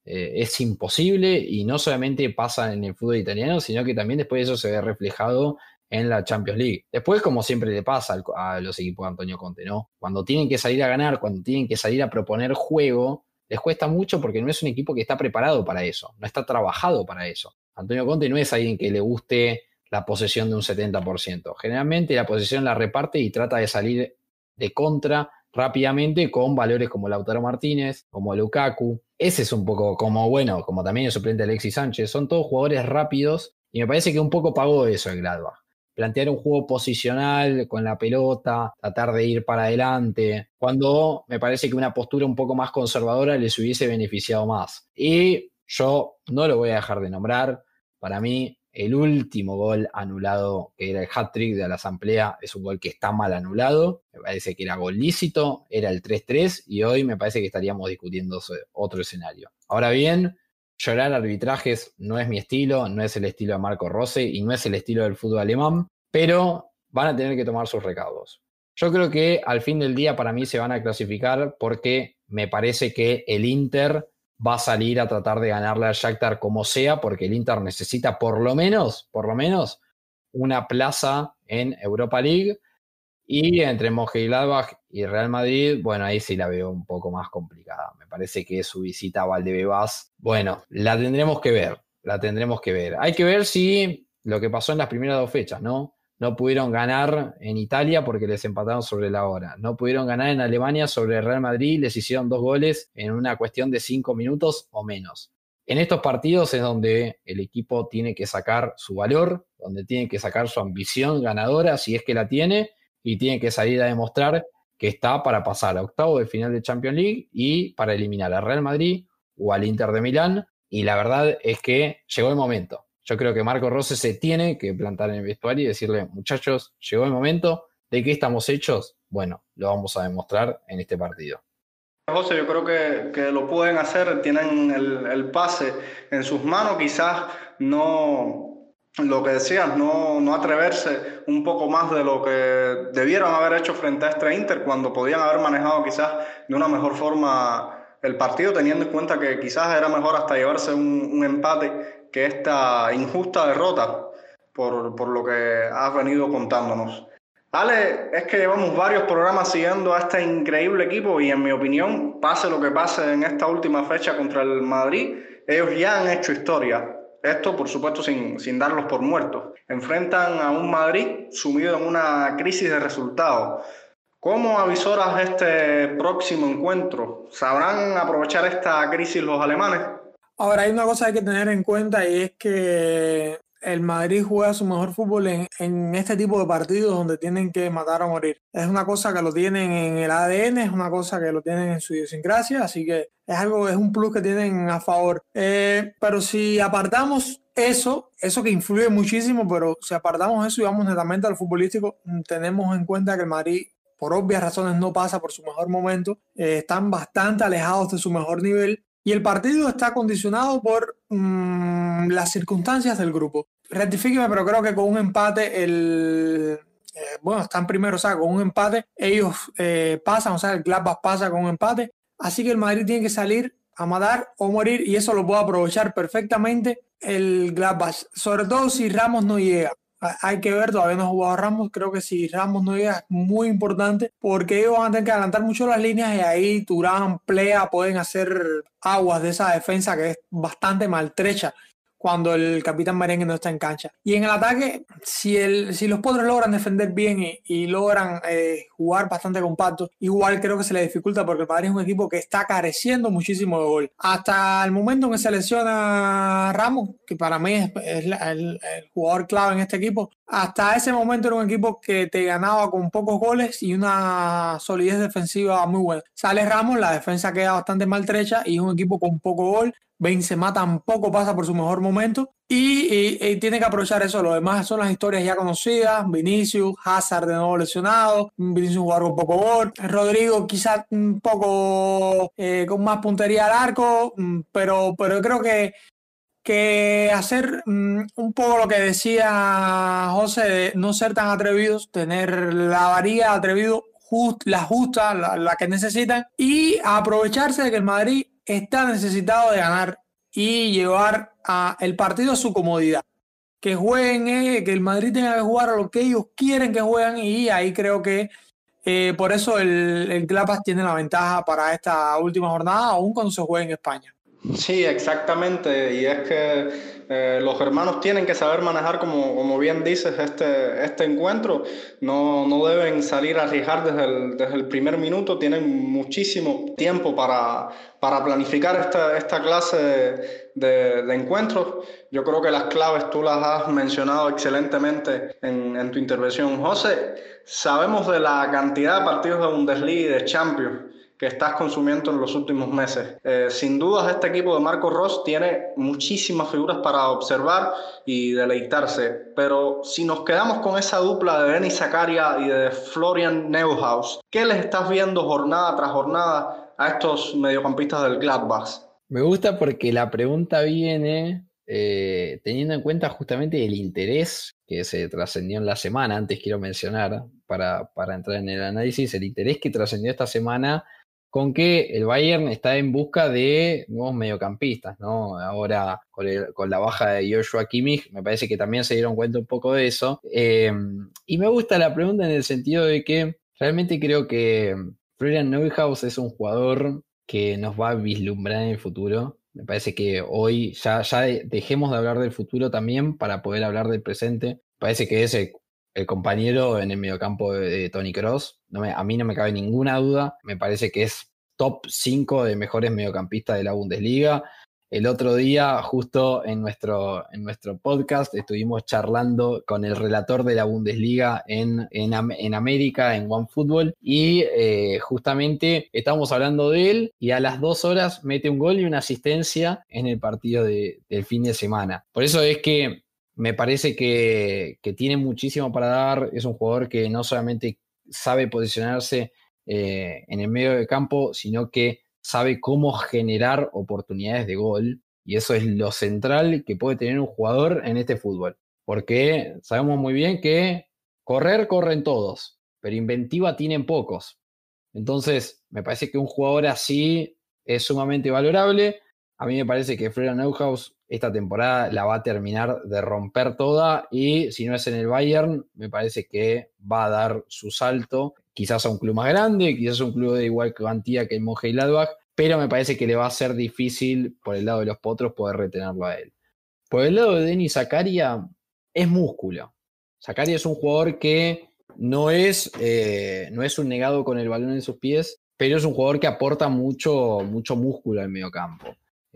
Eh, es imposible y no solamente pasa en el fútbol italiano, sino que también después eso se ve reflejado en la Champions League. Después, como siempre le pasa a los equipos de Antonio Conte, ¿no? Cuando tienen que salir a ganar, cuando tienen que salir a proponer juego, les cuesta mucho porque no es un equipo que está preparado para eso, no está trabajado para eso. Antonio Conte no es alguien que le guste la posesión de un 70%. Generalmente la posesión la reparte y trata de salir de contra rápidamente con valores como Lautaro Martínez, como Lukaku. Ese es un poco como, bueno, como también el suplente Alexis Sánchez. Son todos jugadores rápidos y me parece que un poco pagó eso el Gladbach. Plantear un juego posicional con la pelota, tratar de ir para adelante, cuando me parece que una postura un poco más conservadora les hubiese beneficiado más. Y yo no lo voy a dejar de nombrar. Para mí, el último gol anulado, que era el hat-trick de la Asamblea, es un gol que está mal anulado. Me parece que era gol lícito, era el 3-3 y hoy me parece que estaríamos discutiendo otro escenario. Ahora bien, Llorar arbitrajes no es mi estilo, no es el estilo de Marco Rossi y no es el estilo del fútbol alemán, pero van a tener que tomar sus recaudos. Yo creo que al fin del día para mí se van a clasificar porque me parece que el Inter va a salir a tratar de ganarle al Shakhtar como sea, porque el Inter necesita por lo menos, por lo menos, una plaza en Europa League. Y entre Mönchengladbach y Real Madrid, bueno, ahí sí la veo un poco más complicada. Me parece que su visita a Valdebebas, bueno, la tendremos que ver, la tendremos que ver. Hay que ver si lo que pasó en las primeras dos fechas, ¿no? no pudieron ganar en Italia porque les empataron sobre la hora. No pudieron ganar en Alemania sobre Real Madrid, les hicieron dos goles en una cuestión de cinco minutos o menos. En estos partidos es donde el equipo tiene que sacar su valor, donde tiene que sacar su ambición ganadora, si es que la tiene, y tiene que salir a demostrar que está para pasar a octavo de final de Champions League y para eliminar al Real Madrid o al Inter de Milán. Y la verdad es que llegó el momento yo creo que Marco Rose se tiene que plantar en el vestuario y decirle, muchachos, llegó el momento, ¿de qué estamos hechos? Bueno, lo vamos a demostrar en este partido. Yo creo que, que lo pueden hacer, tienen el, pase en sus manos, quizás no, lo que decías, no, no atreverse un poco más de lo que debieron haber hecho frente a este Inter cuando podían haber manejado quizás de una mejor forma el partido, teniendo en cuenta que quizás era mejor hasta llevarse un, un empate que esta injusta derrota por, por, lo que has venido contándonos. Ale, es que llevamos varios programas siguiendo a este increíble equipo y en mi opinión, pase lo que pase en esta última fecha contra el Madrid, ellos ya han hecho historia. Esto, por supuesto, sin, sin darlos por muertos. Enfrentan a un Madrid sumido en una crisis de resultados. ¿Cómo avisoras este próximo encuentro? ¿Sabrán aprovechar esta crisis los alemanes? Ahora, hay una cosa que hay que tener en cuenta y es que el Madrid juega su mejor fútbol en, este tipo de partidos donde tienen que matar o morir. Es una cosa que lo tienen en el ADN, es una cosa que lo tienen en su idiosincrasia, así que es algo, es un plus que tienen a favor. Eh, pero si apartamos eso, eso que influye muchísimo, pero si apartamos eso y vamos netamente al futbolístico, tenemos en cuenta que el Madrid por obvias razones no pasa por su mejor momento, eh, están bastante alejados de su mejor nivel y el partido está condicionado por mm, las circunstancias del grupo. Rectifíqueme, pero creo que con un empate, el, eh, bueno, están primero, o sea, con un empate, ellos eh, pasan, o sea, el Gladbach pasa con un empate. Así que el Madrid tiene que salir a matar o morir y eso lo puede aprovechar perfectamente el Gladbach, sobre todo si Ramos no llega. Hay que ver, todavía no ha jugado Ramos, creo que si Ramos no llega es muy importante porque ellos van a tener que adelantar mucho las líneas y ahí Turán, Plea pueden hacer aguas de esa defensa que es bastante maltrecha cuando el capitán merengue no está en cancha. Y en el ataque, si, el, si los potros logran defender bien y, logran eh, jugar bastante compacto, igual creo que se le dificulta porque el Madrid es un equipo que está careciendo muchísimo de gol. Hasta el momento en que se lesiona Ramos, que para mí es, el, el, jugador clave en este equipo, hasta ese momento era un equipo que te ganaba con pocos goles y una solidez defensiva muy buena. Sale Ramos, la defensa queda bastante maltrecha y es un equipo con poco gol Benzema tampoco pasa por su mejor momento y, tiene que aprovechar eso. Lo demás son las historias ya conocidas. Vinicius, Hazard de nuevo lesionado, Vinicius jugar con poco gol, Rodrigo quizás un poco eh, con más puntería al arco, mm, pero, pero creo que, que hacer mm, un poco lo que decía José, no ser tan atrevidos, tener la varía atrevido, la justa, la, la que necesitan y aprovecharse de que el Madrid está necesitado de ganar y llevar a el partido a su comodidad. Que jueguen, eh, que el Madrid tenga que jugar a lo que ellos quieren que jueguen y ahí creo que eh, por eso el, el tiene la ventaja para esta última jornada, aún cuando se juegue en España. Sí, exactamente. Y es que eh, los hermanos tienen que saber manejar, como, como bien dices, este, este encuentro. No, no deben salir a arriesgar desde el, desde el primer minuto. Tienen muchísimo tiempo para, para planificar esta, esta clase de, de, encuentros. Yo creo que las claves tú las has mencionado excelentemente en, en tu intervención. José, sabemos de la cantidad de partidos de Bundesliga y de Champions que estás consumiendo en los últimos meses. Eh, sin dudas, este equipo de Marco Ross tiene muchísimas figuras para observar y deleitarse, pero si nos quedamos con esa dupla de Denis Zakaria y de Florian Neuhaus, ¿qué les estás viendo jornada tras jornada a estos mediocampistas del Gladbach? Me gusta porque la pregunta viene eh, teniendo en cuenta justamente el interés que se trascendió en la semana, antes quiero mencionar, para, para entrar en el análisis, el interés que trascendió esta semana con que el Bayern está en busca de nuevos mediocampistas, ¿no? Ahora con, la baja de Joshua Kimmich, me parece que también se dieron cuenta un poco de eso. Eh, y me gusta la pregunta en el sentido de que realmente creo que Florian Neuhaus es un jugador que nos va a vislumbrar en el futuro. Me parece que hoy ya, ya dejemos de hablar del futuro también para poder hablar del presente. Parece que es el, compañero en el mediocampo de, Tony Cross. No a mí no me cabe ninguna duda. Me parece que es top 5 de mejores mediocampistas de la Bundesliga. El otro día, justo en nuestro, en nuestro podcast, estuvimos charlando con el relator de la Bundesliga en, en, América, en OneFootball, y eh, justamente estábamos hablando de él y a las dos horas mete un gol y una asistencia en el partido del fin de semana. Por eso es que me parece que, tiene muchísimo para dar, es un jugador que no solamente sabe posicionarse eh, en el medio del campo, sino que sabe cómo generar oportunidades de gol y eso es lo central que puede tener un jugador en este fútbol. Porque sabemos muy bien que correr corren todos, pero inventiva tienen pocos. Entonces, me parece que un jugador así es sumamente valorable. A mí me parece que Florian Neuhaus esta temporada la va a terminar de romper toda y si no es en el Bayern, me parece que va a dar su salto quizás a un club más grande, quizás a un club de igual cuantía que el Mönchengladbach, pero me parece que le va a ser difícil por el lado de los potros poder retenerlo a él. Por el lado de Denis Zakaria, es músculo. Zakaria es un jugador que no es, eh, no es un negado con el balón en sus pies, pero es un jugador que aporta mucho, mucho músculo al mediocampo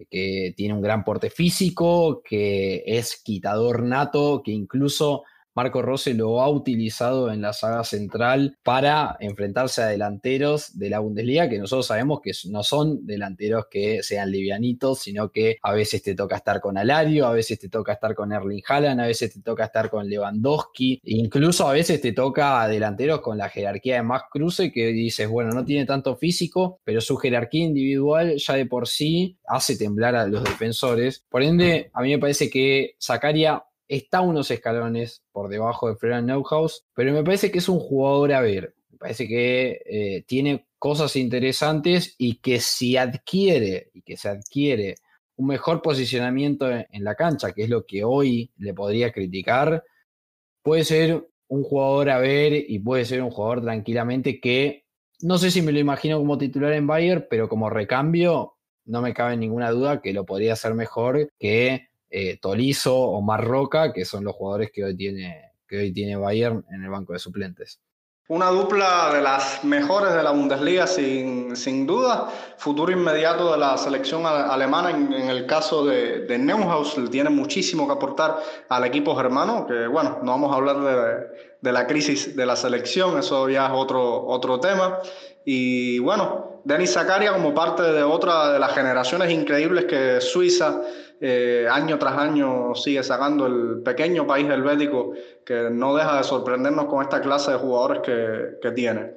que tiene un gran porte físico, que es quitador nato, que incluso Marco Rossi lo ha utilizado en la saga central para enfrentarse a delanteros de la Bundesliga, que nosotros sabemos que no son delanteros que sean livianitos, sino que a veces te toca estar con Alario, a veces te toca estar con Erling Haaland, a veces te toca estar con Lewandowski, incluso a veces te toca a delanteros con la jerarquía de Max Kruse, que dices, bueno, no tiene tanto físico, pero su jerarquía individual ya de por sí hace temblar a los defensores. Por ende, a mí me parece que Zakaria está unos escalones por debajo de Florian Neuhaus, pero me parece que es un jugador a ver. Me parece que eh, tiene cosas interesantes y que si adquiere y que se adquiere un mejor posicionamiento en, la cancha, que es lo que hoy le podría criticar, puede ser un jugador a ver y puede ser un jugador tranquilamente que no sé si me lo imagino como titular en Bayern, pero como recambio no me cabe ninguna duda que lo podría hacer mejor que eh, Tolizo o Marroca, que son los jugadores que hoy, tiene, que hoy tiene Bayern en el banco de suplentes. Una dupla de las mejores de la Bundesliga, sin, sin duda. Futuro inmediato de la selección alemana, en, el caso de, de, Neuhaus, tiene muchísimo que aportar al equipo germano, que bueno, no vamos a hablar de, de la crisis de la selección, eso ya es otro, otro tema. Y bueno, Denis Zakaria como parte de otra de las generaciones increíbles que Suiza eh, año tras año sigue sacando el pequeño país helvético que no deja de sorprendernos con esta clase de jugadores que, que tiene.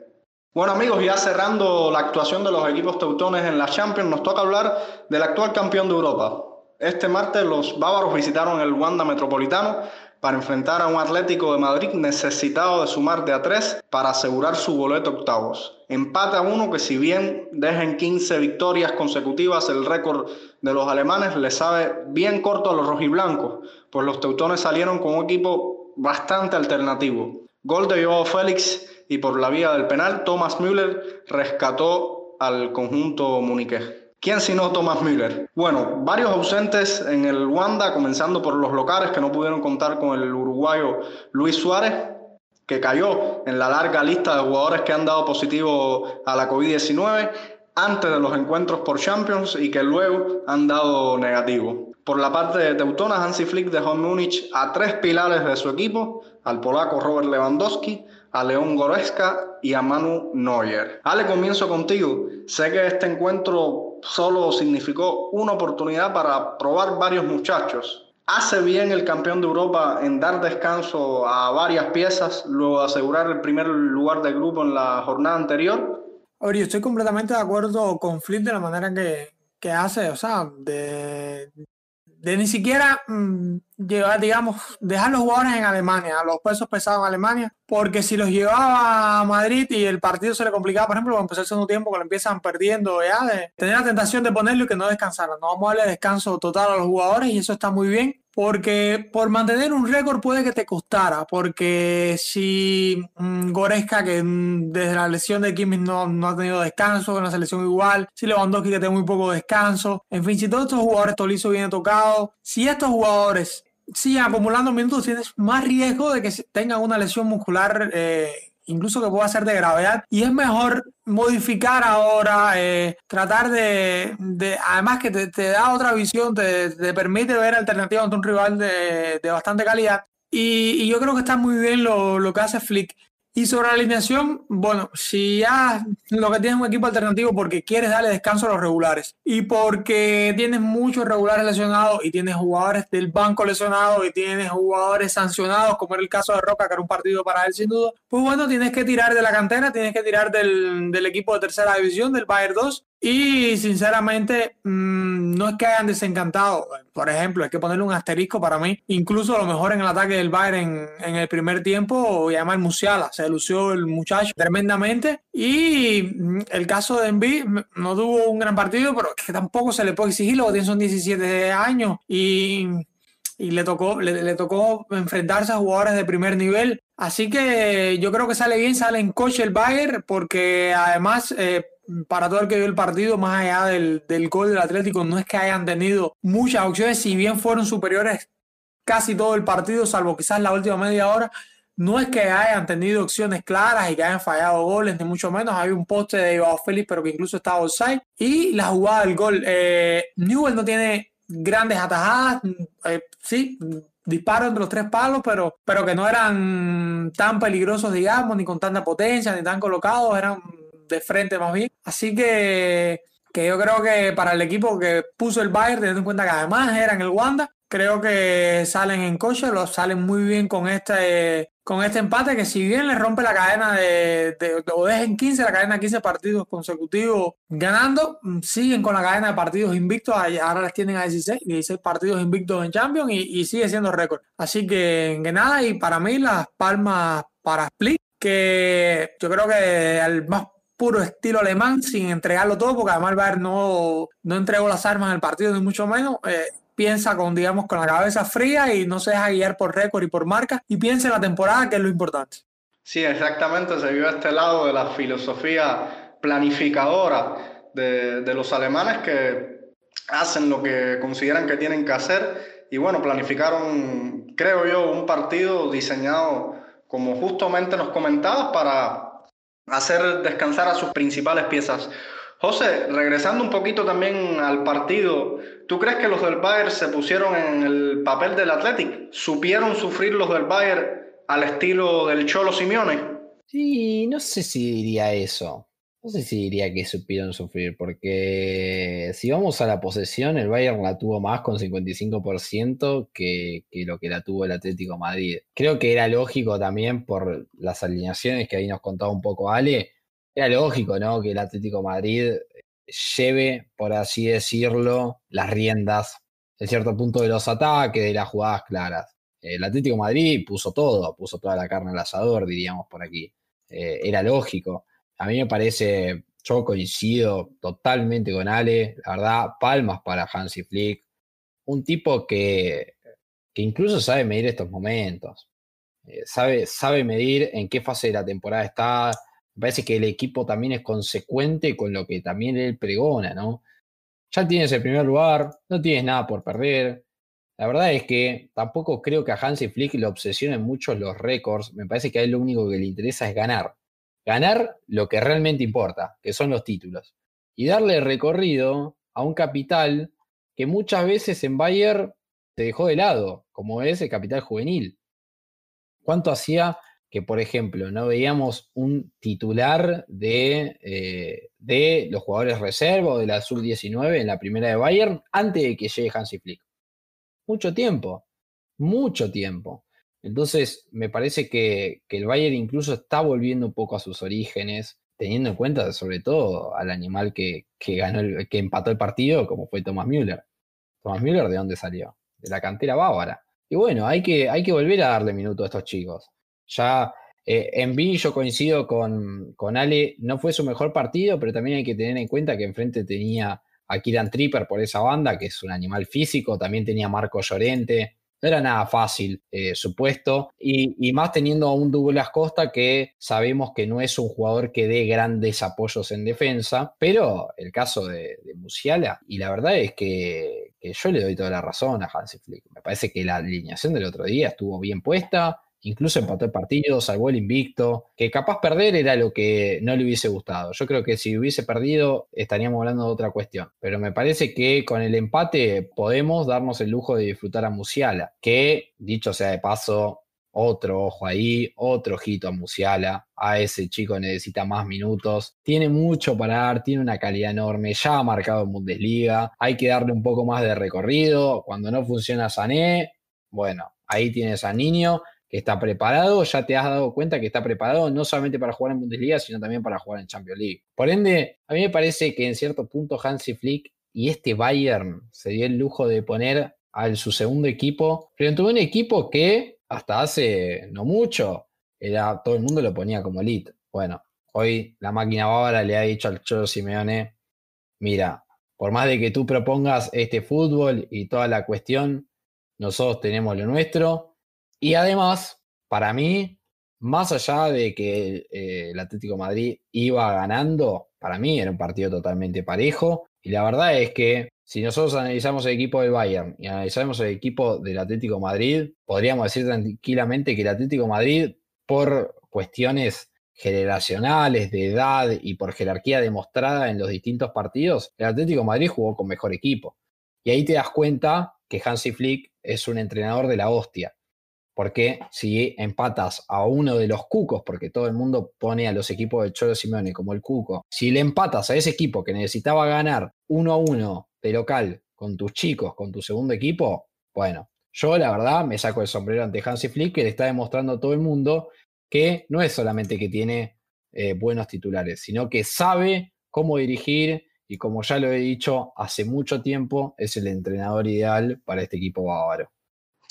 Bueno amigos, ya cerrando la actuación de los equipos teutones en la Champions, nos toca hablar del actual campeón de Europa. Este martes los bávaros visitaron el Wanda Metropolitano para enfrentar a un Atlético de Madrid necesitado de sumar de a tres para asegurar su boleto octavos. Empate a uno que si bien deja en 15 victorias consecutivas el récord de los alemanes, le sabe bien corto a los rojiblancos, pues los teutones salieron con un equipo bastante alternativo. Gol de Joao Félix y por la vía del penal, Thomas Müller rescató al conjunto muniqués. ¿Quién sino Thomas Müller? Bueno, varios ausentes en el Wanda, comenzando por los locales que no pudieron contar con el uruguayo Luis Suárez, que cayó en la larga lista de jugadores que han dado positivo a la COVID-19 antes de los encuentros por Champions y que luego han dado negativo. Por la parte de Teutonas, Hansi Flick dejó en Múnich a tres pilares de su equipo, al polaco Robert Lewandowski, a León Goretzka y a Manu Neuer. Ale, comienzo contigo. Sé que este encuentro solo significó una oportunidad para probar varios muchachos. ¿Hace bien el campeón de Europa en dar descanso a varias piezas luego de asegurar el primer lugar de grupo en la jornada anterior? Ori, estoy completamente de acuerdo con Flip de la manera que, que hace, o sea, de, de ni siquiera mm, llevar, digamos, dejar los jugadores en Alemania, los pesos pesados en Alemania, porque si los llevaba a Madrid y el partido se le complicaba, por ejemplo, cuando empezó el segundo tiempo, que empiezan perdiendo ya, tener la tentación de ponerlo y que no descansaran. No vamos a darle descanso total a los jugadores y eso está muy bien porque por mantener un récord puede que te costara, porque si mm, Goreska, que mm, desde la lesión de Kimmich no, no, ha tenido descanso, en la selección igual, si Lewandowski que tiene muy poco descanso, en fin, si todos estos jugadores Tolizo viene tocado, si estos jugadores siguen acumulando minutos, tienes más riesgo de que tengan una lesión muscular eh, incluso que pueda ser de gravedad, y es mejor modificar ahora, eh, tratar de, además que te, da otra visión, te, permite ver alternativas ante un rival de, bastante calidad, y, yo creo que está muy bien lo, lo que hace Flick. Y sobre la alineación, bueno, si ya lo que tienes es un equipo alternativo porque quieres darle descanso a los regulares y porque tienes muchos regulares lesionados y tienes jugadores del banco lesionados y tienes jugadores sancionados, como era el caso de Roca, que era un partido para él sin duda, pues bueno, tienes que tirar de la cantera, tienes que tirar del, del equipo de tercera división, del Bayern 2, y sinceramente, mm, no es que hayan desencantado. Por ejemplo, hay que ponerle un asterisco para mí. Incluso a lo mejor en el ataque del Bayern en, el primer tiempo, llamar Musiala. Se lució el muchacho tremendamente. Y mm, el caso de Envy no tuvo un gran partido, pero que tampoco se le puede exigir. Lo que tiene son 17 años y, y le, tocó, le, tocó enfrentarse a jugadores de primer nivel. Así que yo creo que sale bien, sale en coche el Bayern, porque además eh, para todo el que vio el partido, más allá del, del gol del Atlético, no es que hayan tenido muchas opciones, si bien fueron superiores casi todo el partido, salvo quizás la última media hora, no es que hayan tenido opciones claras y que hayan fallado goles, ni mucho menos. Hay un poste de Ivao Félix, pero que incluso estaba offside. Y la jugada del gol. Eh, Newell no tiene grandes atajadas. Eh, sí, disparos entre los tres palos, pero, pero que no eran tan peligrosos, digamos, ni con tanta potencia, ni tan colocados. Eran de frente más bien. Así que, que yo creo que para el equipo que puso el Bayern, teniendo en cuenta que además era en el Wanda, creo que salen en coche, lo salen muy bien con este con este empate que si bien le rompe la cadena de, de o dejen 15 la cadena de 15 partidos consecutivos ganando, siguen con la cadena de partidos invictos, ahora les tienen a 16, 16 partidos invictos en Champions y, y sigue siendo récord. Así que, que nada, y para mí las palmas para Split, que yo creo que al más puro estilo alemán sin entregarlo todo, porque además el Bayern no, no entregó las armas en el partido, ni mucho menos. Eh, piensa con, digamos, con la cabeza fría y no se deja guiar por récord y por marca y piensa en la temporada, que es lo importante. Sí, exactamente, se vio este lado de la filosofía planificadora de, de los alemanes que hacen lo que consideran que tienen que hacer y bueno, planificaron, creo yo, un partido diseñado como justamente nos comentabas para hacer descansar a sus principales piezas. José, regresando un poquito también al partido, ¿tú crees que los del Bayern se pusieron en el papel del Athletic? ¿Supieron sufrir los del Bayern al estilo del Cholo Simeone? Sí, no sé si diría eso. No sé si diría que supieron sufrir, porque si vamos a la posesión, el Bayern la tuvo más con 55% que, que lo que la tuvo el Atlético Madrid. Creo que era lógico también por las alineaciones que ahí nos contaba un poco Ale, era lógico, ¿no? Que el Atlético Madrid lleve, por así decirlo, las riendas en cierto punto de los ataques, de las jugadas claras. El Atlético Madrid puso todo, puso toda la carne al asador, diríamos por aquí. Eh, era lógico. A mí me parece, yo coincido totalmente con Ale, la verdad, palmas para Hansi Flick, un tipo que, que incluso sabe medir estos momentos, eh, sabe, sabe medir en qué fase de la temporada está, me parece que el equipo también es consecuente con lo que también él pregona, ¿no? Ya tienes el primer lugar, no tienes nada por perder. La verdad es que tampoco creo que a Hansi Flick le obsesionen mucho los récords. Me parece que a él lo único que le interesa es ganar ganar lo que realmente importa, que son los títulos, y darle recorrido a un capital que muchas veces en Bayer se dejó de lado, como es el capital juvenil. ¿Cuánto hacía que, por ejemplo, no veíamos un titular de, eh, de los jugadores reserva o de la sub-19 en la primera de Bayern antes de que llegue Hansi Flick? Mucho tiempo, mucho tiempo. Entonces, me parece que, el Bayern incluso está volviendo un poco a sus orígenes. teniendo en cuenta sobre todo al animal que, ganó el, que empató el partido, como fue Thomas Müller. Thomas Müller, ¿de dónde salió? De la cantera bávara. Y bueno, hay que, hay que volver a darle minuto a estos chicos. Ya eh, en B yo coincido con, con Ale, no fue su mejor partido, pero también hay que tener en cuenta que enfrente tenía a Kiran Tripper por esa banda, que es un animal físico, también tenía Marco Llorente, no era nada fácil eh, su puesto, y, más teniendo a un Douglas Costa que sabemos que no es un jugador que dé grandes apoyos en defensa, pero el caso de, Musiala, y la verdad es que, que, yo le doy toda la razón a Hansi Flick, me parece que la alineación del otro día estuvo bien puesta, incluso empató el partido, salvó el invicto, que capaz perder era lo que no le hubiese gustado. Yo creo que si hubiese perdido estaríamos hablando de otra cuestión, pero me parece que con el empate podemos darnos el lujo de disfrutar a Musiala, que dicho sea de paso, otro ojo ahí, otro ojito a Musiala. A ese chico necesita más minutos. Tiene mucho para dar, tiene una calidad enorme. Ya ha marcado en Bundesliga. Hay que darle un poco más de recorrido. Cuando no funciona Sané, bueno, ahí tienes a Niño que está preparado, ya te has dado cuenta que está preparado no solamente para jugar en Bundesliga, sino también para jugar en Champions League. Por ende, a mí me parece que en cierto punto Hansi Flick y este Bayern se dio el lujo de poner a su segundo equipo frente a un equipo que hasta hace no mucho era, todo el mundo lo ponía como elite. Bueno, hoy la máquina bávara le ha dicho al Cholo Simeone, mira, por más de que tú propongas este fútbol y toda la cuestión, nosotros tenemos lo nuestro, y además, para mí, más allá de que eh, el Atlético Madrid iba ganando, para mí era un partido totalmente parejo. Y la verdad es que si nosotros analizamos el equipo del Bayern y analizamos el equipo del Atlético Madrid, podríamos decir tranquilamente que el Atlético Madrid, por cuestiones generacionales, de edad y por jerarquía demostrada en los distintos partidos, el Atlético Madrid jugó con mejor equipo. Y ahí te das cuenta que Hansi Flick es un entrenador de la hostia. Porque si empatas a uno de los cucos, porque todo el mundo pone a los equipos de Cholo Simeone como el cuco, si le empatas a ese equipo que necesitaba ganar uno a uno de local con tus chicos, con tu segundo equipo, bueno, yo la verdad me saco el sombrero ante Hansi Flick, que le está demostrando a todo el mundo que no es solamente que tiene eh, buenos titulares, sino que sabe cómo dirigir y como ya lo he dicho hace mucho tiempo, es el entrenador ideal para este equipo bávaro.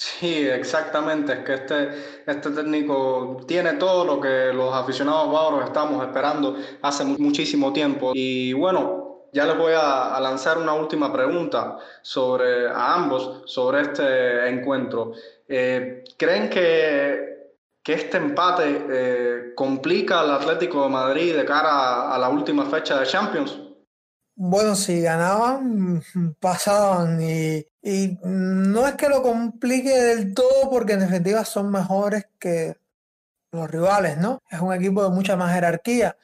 Sí, exactamente. Es que este, este técnico tiene todo lo que los aficionados bávaros estamos esperando hace muchísimo tiempo. Y bueno, ya les voy a, lanzar una última pregunta sobre, a ambos sobre este encuentro. Eh, ¿Creen que, que, este empate eh, complica al Atlético de Madrid de cara a la última fecha de Champions? Bueno, si ganaban, pasaban. Y, no es que lo complique del todo porque en definitiva son mejores que los rivales, ¿no? Es un equipo de mucha más jerarquía,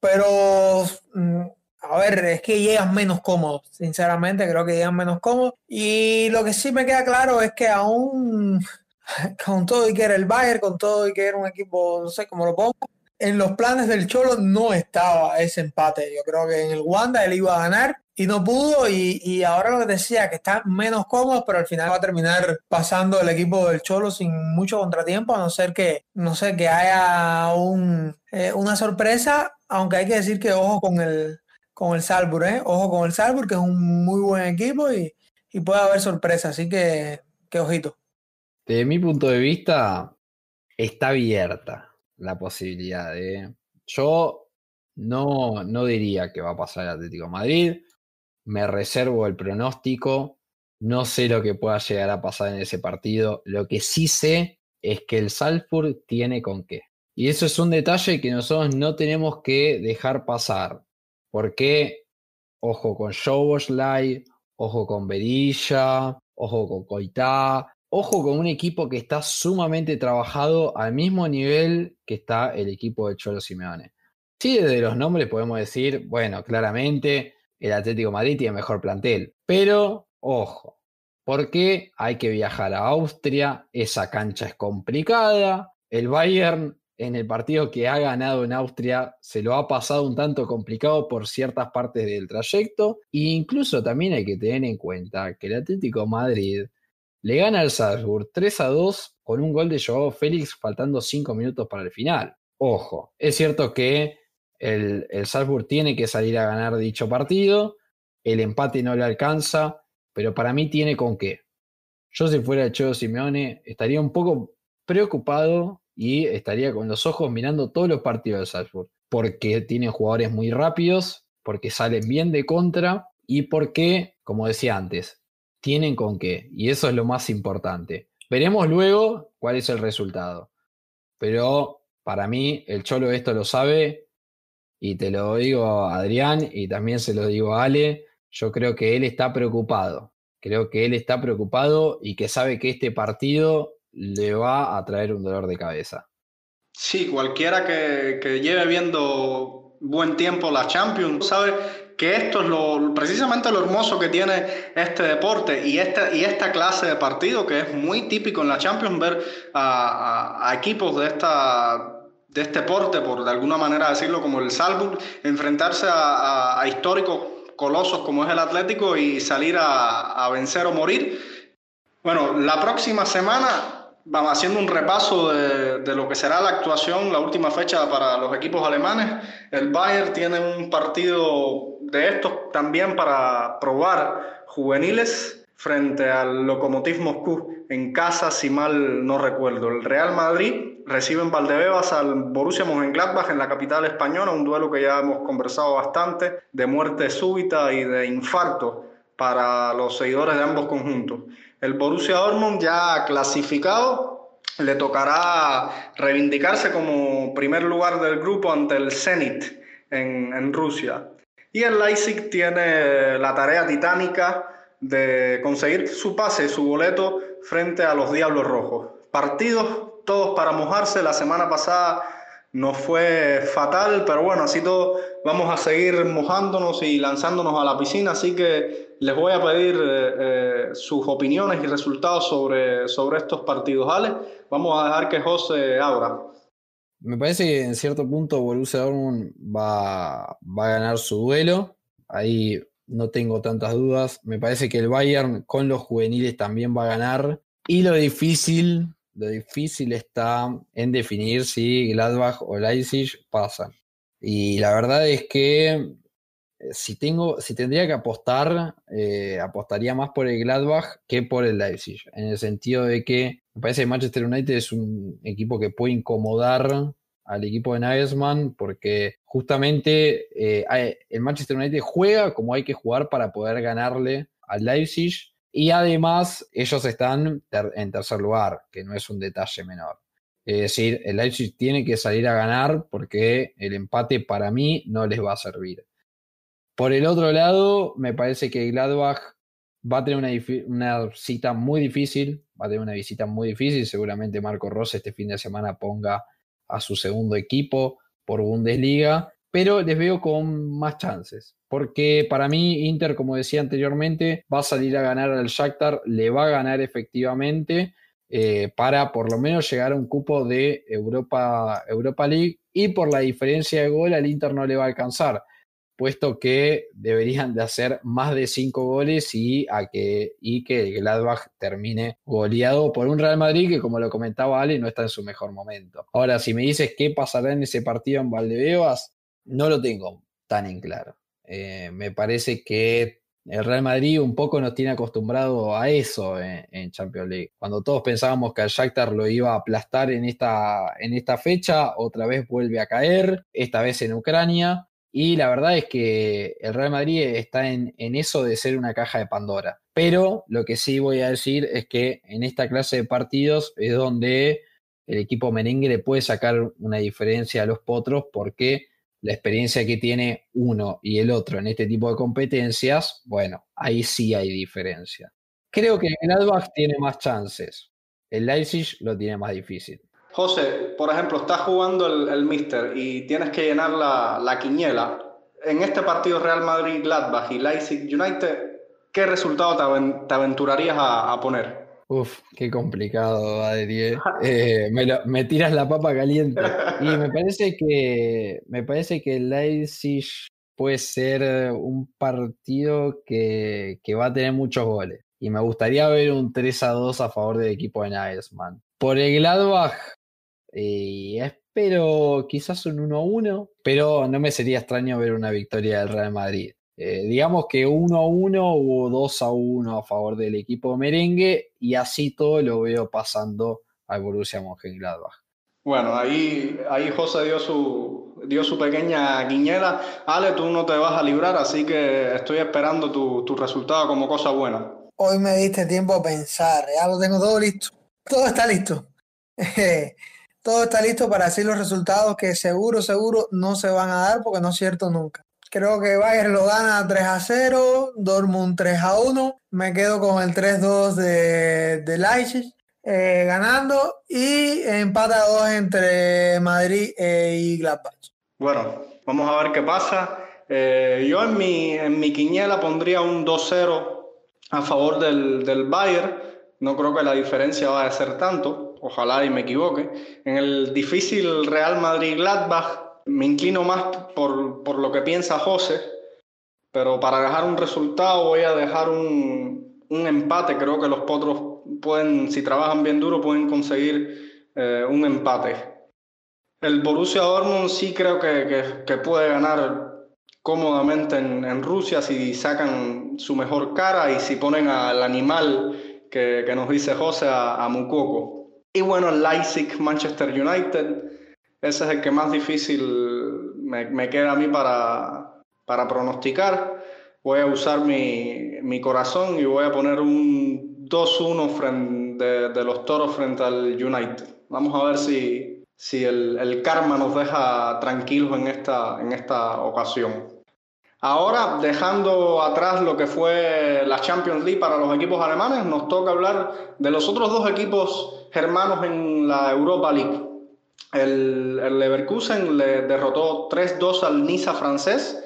pero mm, a ver, es que llegan menos cómodos, sinceramente creo que llegan menos cómodos. Y lo que sí me queda claro es que aún con todo y que era el Bayern, con todo y que era un equipo, no sé cómo lo pongo, en los planes del Cholo no estaba ese empate. Yo creo que en el Wanda él iba a ganar y no pudo y, ahora lo que decía que está menos cómodo, pero al final va a terminar pasando el equipo del Cholo sin mucho contratiempo, a no ser que, no sé, que haya un, eh, una sorpresa, aunque hay que decir que ojo con el, con el Salzburg, ¿eh? ojo con el Salzburg, que es un muy buen equipo y, y puede haber sorpresa, así que, que ojito. Desde mi punto de vista, está abierta la posibilidad de... Yo no, no diría que va a pasar el Atlético Madrid, me reservo el pronóstico, no sé lo que pueda llegar a pasar en ese partido, lo que sí sé es que el Salzburg tiene con qué. Y eso es un detalle que nosotros no tenemos que dejar pasar, porque ojo con Shoboslai, ojo con Berilla, ojo con Coitá, Ojo con un equipo que está sumamente trabajado al mismo nivel que está el equipo de Cholo Simeone. Sí, desde los nombres podemos decir, bueno, claramente el Atlético Madrid tiene mejor plantel, pero ojo, porque hay que viajar a Austria, esa cancha es complicada, el Bayern en el partido que ha ganado en Austria se lo ha pasado un tanto complicado por ciertas partes del trayecto. E incluso también hay que tener en cuenta que el Atlético Madrid le gana al Salzburg 3 a 2 con un gol de Joao Félix faltando 5 minutos para el final. Ojo, es cierto que El, el Salzburg tiene que salir a ganar dicho partido, el empate no le alcanza, pero para mí tiene con qué. Yo si fuera el Cholo Simeone estaría un poco preocupado y estaría con los ojos mirando todos los partidos de Salzburg, porque tiene jugadores muy rápidos, porque salen bien de contra y porque, como decía antes, tienen con qué. Y eso es lo más importante. Veremos luego cuál es el resultado. Pero para mí, el Cholo esto lo sabe y te lo digo a Adrián y también se lo digo a Ale. Yo creo que él está preocupado. Creo que él está preocupado y que sabe que este partido le va a traer un dolor de cabeza. Sí, cualquiera que, que lleve viendo buen tiempo la Champions sabe que esto es lo, precisamente lo hermoso que tiene este deporte y esta, y esta clase de partido que es muy típico en la Champions ver a, equipos de esta de este deporte, por de alguna manera decirlo, como el Salzburg, enfrentarse a, históricos colosos como es el Atlético y salir a, vencer o morir. Bueno, la próxima semana vamos haciendo un repaso de, de, lo que será la actuación, la última fecha para los equipos alemanes. El Bayern tiene un partido de estos también para probar juveniles frente al Lokomotiv Moscú en casa, si mal no recuerdo. El Real Madrid recibe en Valdebebas al Borussia Mönchengladbach en la capital española, un duelo que ya hemos conversado bastante, de muerte súbita y de infarto para los seguidores de ambos conjuntos. El Borussia Dortmund ya clasificado le tocará reivindicarse como primer lugar del grupo ante el Zenit en, Rusia. Y el Leipzig tiene la tarea titánica de conseguir su pase, su boleto frente a los Diablos Rojos. Partidos todos para mojarse. La semana pasada nos fue fatal, pero bueno, así todo vamos a seguir mojándonos y lanzándonos a la piscina. Así que les voy a pedir eh, eh, sus opiniones y resultados sobre, sobre estos partidos. Ale, vamos a dejar que José abra. Me parece que en cierto punto Borussia Dortmund va, va a ganar su duelo. Ahí no tengo tantas dudas. Me parece que el Bayern con los juveniles también va a ganar. Y lo difícil, lo difícil está en definir si Gladbach o Leipzig pasan. Y la verdad es que si tengo, si tendría que apostar, eh, apostaría más por el Gladbach que por el Leipzig. En el sentido de que me parece que Manchester United es un equipo que puede incomodar al equipo de Nagelsmann porque justamente eh, el Manchester United juega como hay que jugar para poder ganarle al Leipzig y además ellos están en tercer lugar, que no es un detalle menor. Es decir, el Leipzig tiene que salir a ganar porque el empate para mí no les va a servir. Por el otro lado, me parece que Gladbach va a tener una, cita muy difícil, va a tener una visita muy difícil. Seguramente Marco Ross este fin de semana ponga a su segundo equipo por Bundesliga, pero les veo con más chances. Porque para mí Inter, como decía anteriormente, va a salir a ganar al Shakhtar, le va a ganar efectivamente eh, para por lo menos llegar a un cupo de Europa, Europa League y por la diferencia de gol al Inter no le va a alcanzar puesto que deberían de hacer más de cinco goles y, a que, y que el Gladbach termine goleado por un Real Madrid que, como lo comentaba Ale, no está en su mejor momento. Ahora, si me dices qué pasará en ese partido en Valdebebas, no lo tengo tan en claro. Eh, me parece que el Real Madrid un poco nos tiene acostumbrado a eso en, Champions League. Cuando todos pensábamos que el Shakhtar lo iba a aplastar en esta, en esta fecha, otra vez vuelve a caer, esta vez en Ucrania. Y la verdad es que el Real Madrid está en, eso de ser una caja de Pandora. Pero lo que sí voy a decir es que en esta clase de partidos es donde el equipo merengue le puede sacar una diferencia a los potros porque la experiencia que tiene uno y el otro en este tipo de competencias, bueno, ahí sí hay diferencia. Creo que el Adbach tiene más chances. El Leipzig lo tiene más difícil. José, por ejemplo, estás jugando el, el y tienes que llenar la, la quiniela. En este partido Real Madrid-Gladbach y Leipzig United, ¿qué resultado te, aventurarías a, poner? Uf, qué complicado, Adri. Eh, me, me, tiras la papa caliente. Y me parece que me parece que Leipzig puede ser un partido que, que, va a tener muchos goles. Y me gustaría ver un 3 a 2 a favor del equipo de Nagelsmann. Por el Gladbach, y es pero quizás un 1-1, pero no me sería extraño ver una victoria del Real Madrid. Eh, digamos que 1-1 o 2-1 a favor del equipo merengue y así todo lo veo pasando al Borussia Mönchengladbach. Bueno, ahí, ahí José dio su, dio su pequeña guiñela. Ale, tú no te vas a librar, así que estoy esperando tu, tu resultado como cosa buena. Hoy me diste tiempo a pensar, ya lo tengo todo listo. Todo está listo. todo está listo para decir los resultados que seguro, seguro no se van a dar porque no es cierto nunca. Creo que Bayern lo gana 3 a 0, Dortmund 3 a 1, me quedo con el 3-2 de, de Leipzig eh, ganando y empata a 2 entre Madrid eh, y Gladbach. Bueno, vamos a ver qué pasa. Eh, yo en mi, en mi quiniela pondría un 2-0 a favor del, del Bayern. No creo que la diferencia vaya a ser tanto, ojalá y me equivoque. En el difícil Real Madrid-Gladbach me inclino más por, por, lo que piensa José, pero para dejar un resultado voy a dejar un, un empate. Creo que los potros pueden, si trabajan bien duro, pueden conseguir eh, un empate. El Borussia Dortmund sí creo que, que, puede ganar cómodamente en, en, Rusia si sacan su mejor cara y si ponen al animal que, que nos dice José, a, a Mukoko. Y bueno, Leipzig, Manchester United ese es el que más difícil me, me queda a mí para, para pronosticar. Voy a usar mi, mi, corazón y voy a poner un 2-1 de, de, los toros frente al United. Vamos a ver si, si el, el, karma nos deja tranquilos en esta, en esta ocasión. Ahora, dejando atrás lo que fue la Champions League para los equipos alemanes, nos toca hablar de los otros dos equipos germanos en la Europa League. El, el Leverkusen le derrotó 3-2 al Niza francés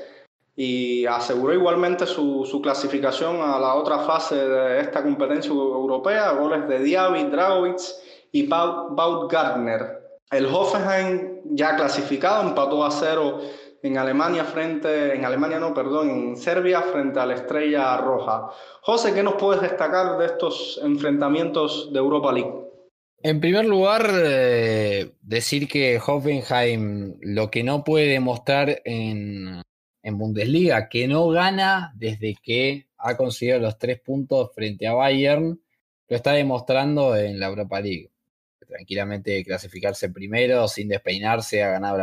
y aseguró igualmente su, su, clasificación a la otra fase de esta competencia europea, goles de Diaby, Dragovic y Bautgartner. El Hoffenheim ya clasificado empató a cero en Alemania frente, en Alemania no, perdón, en Serbia frente a la Estrella Roja. José, ¿qué nos puedes destacar de estos enfrentamientos de Europa League? En primer lugar, eh, decir que Hoffenheim lo que no puede demostrar en, en, Bundesliga, que no gana desde que ha conseguido los tres puntos frente a Bayern, lo está demostrando en la Europa League. Tranquilamente clasificarse primero, sin despeinarse, ha ganado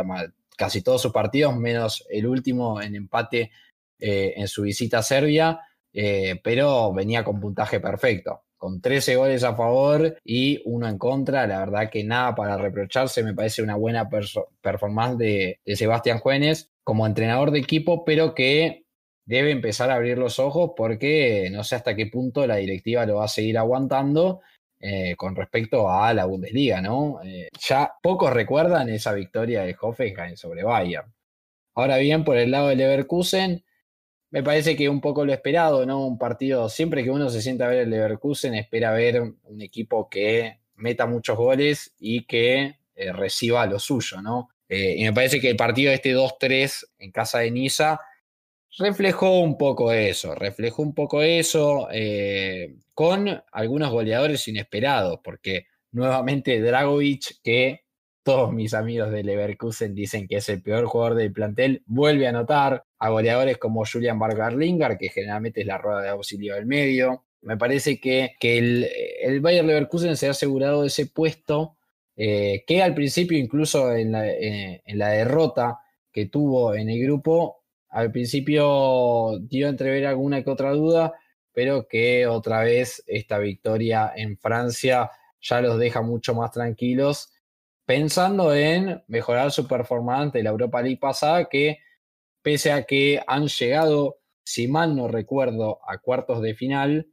casi todos sus partidos, menos el último en empate eh, en su visita a Serbia, eh, pero venía con puntaje perfecto con 13 goles a favor y uno en contra. La verdad que nada para reprocharse, me parece una buena performance de, Sebastián Juenes como entrenador de equipo, pero que debe empezar a abrir los ojos porque no sé hasta qué punto la directiva lo va a seguir aguantando eh, con respecto a la Bundesliga, ¿no? Eh, ya pocos recuerdan esa victoria de Hoffenheim sobre Bayern. Ahora bien, por el lado de Leverkusen, me parece que un poco lo esperado, ¿no? Un partido, siempre que uno se sienta a ver el Leverkusen, espera ver un equipo que meta muchos goles y que eh, reciba lo suyo, ¿no? Y me parece que el partido este 2-3 en casa de Niza reflejó un poco eso, reflejó un poco eso con algunos goleadores inesperados, porque nuevamente Dragovic, que todos mis amigos de Leverkusen dicen que es el peor jugador del plantel, vuelve a anotar a goleadores como Julian Bargarlingar, que generalmente es la rueda de auxilio del medio. Me parece que, que el, el Bayer Leverkusen se ha asegurado ese puesto, eh, que al principio, incluso en la, eh, en la derrota que tuvo en el grupo, al principio dio entrever alguna que otra duda, pero que otra vez esta victoria en Francia ya los deja mucho más tranquilos pensando en mejorar su performance de la Europa League pasada, que pese a que han llegado, si mal no recuerdo, a cuartos de final,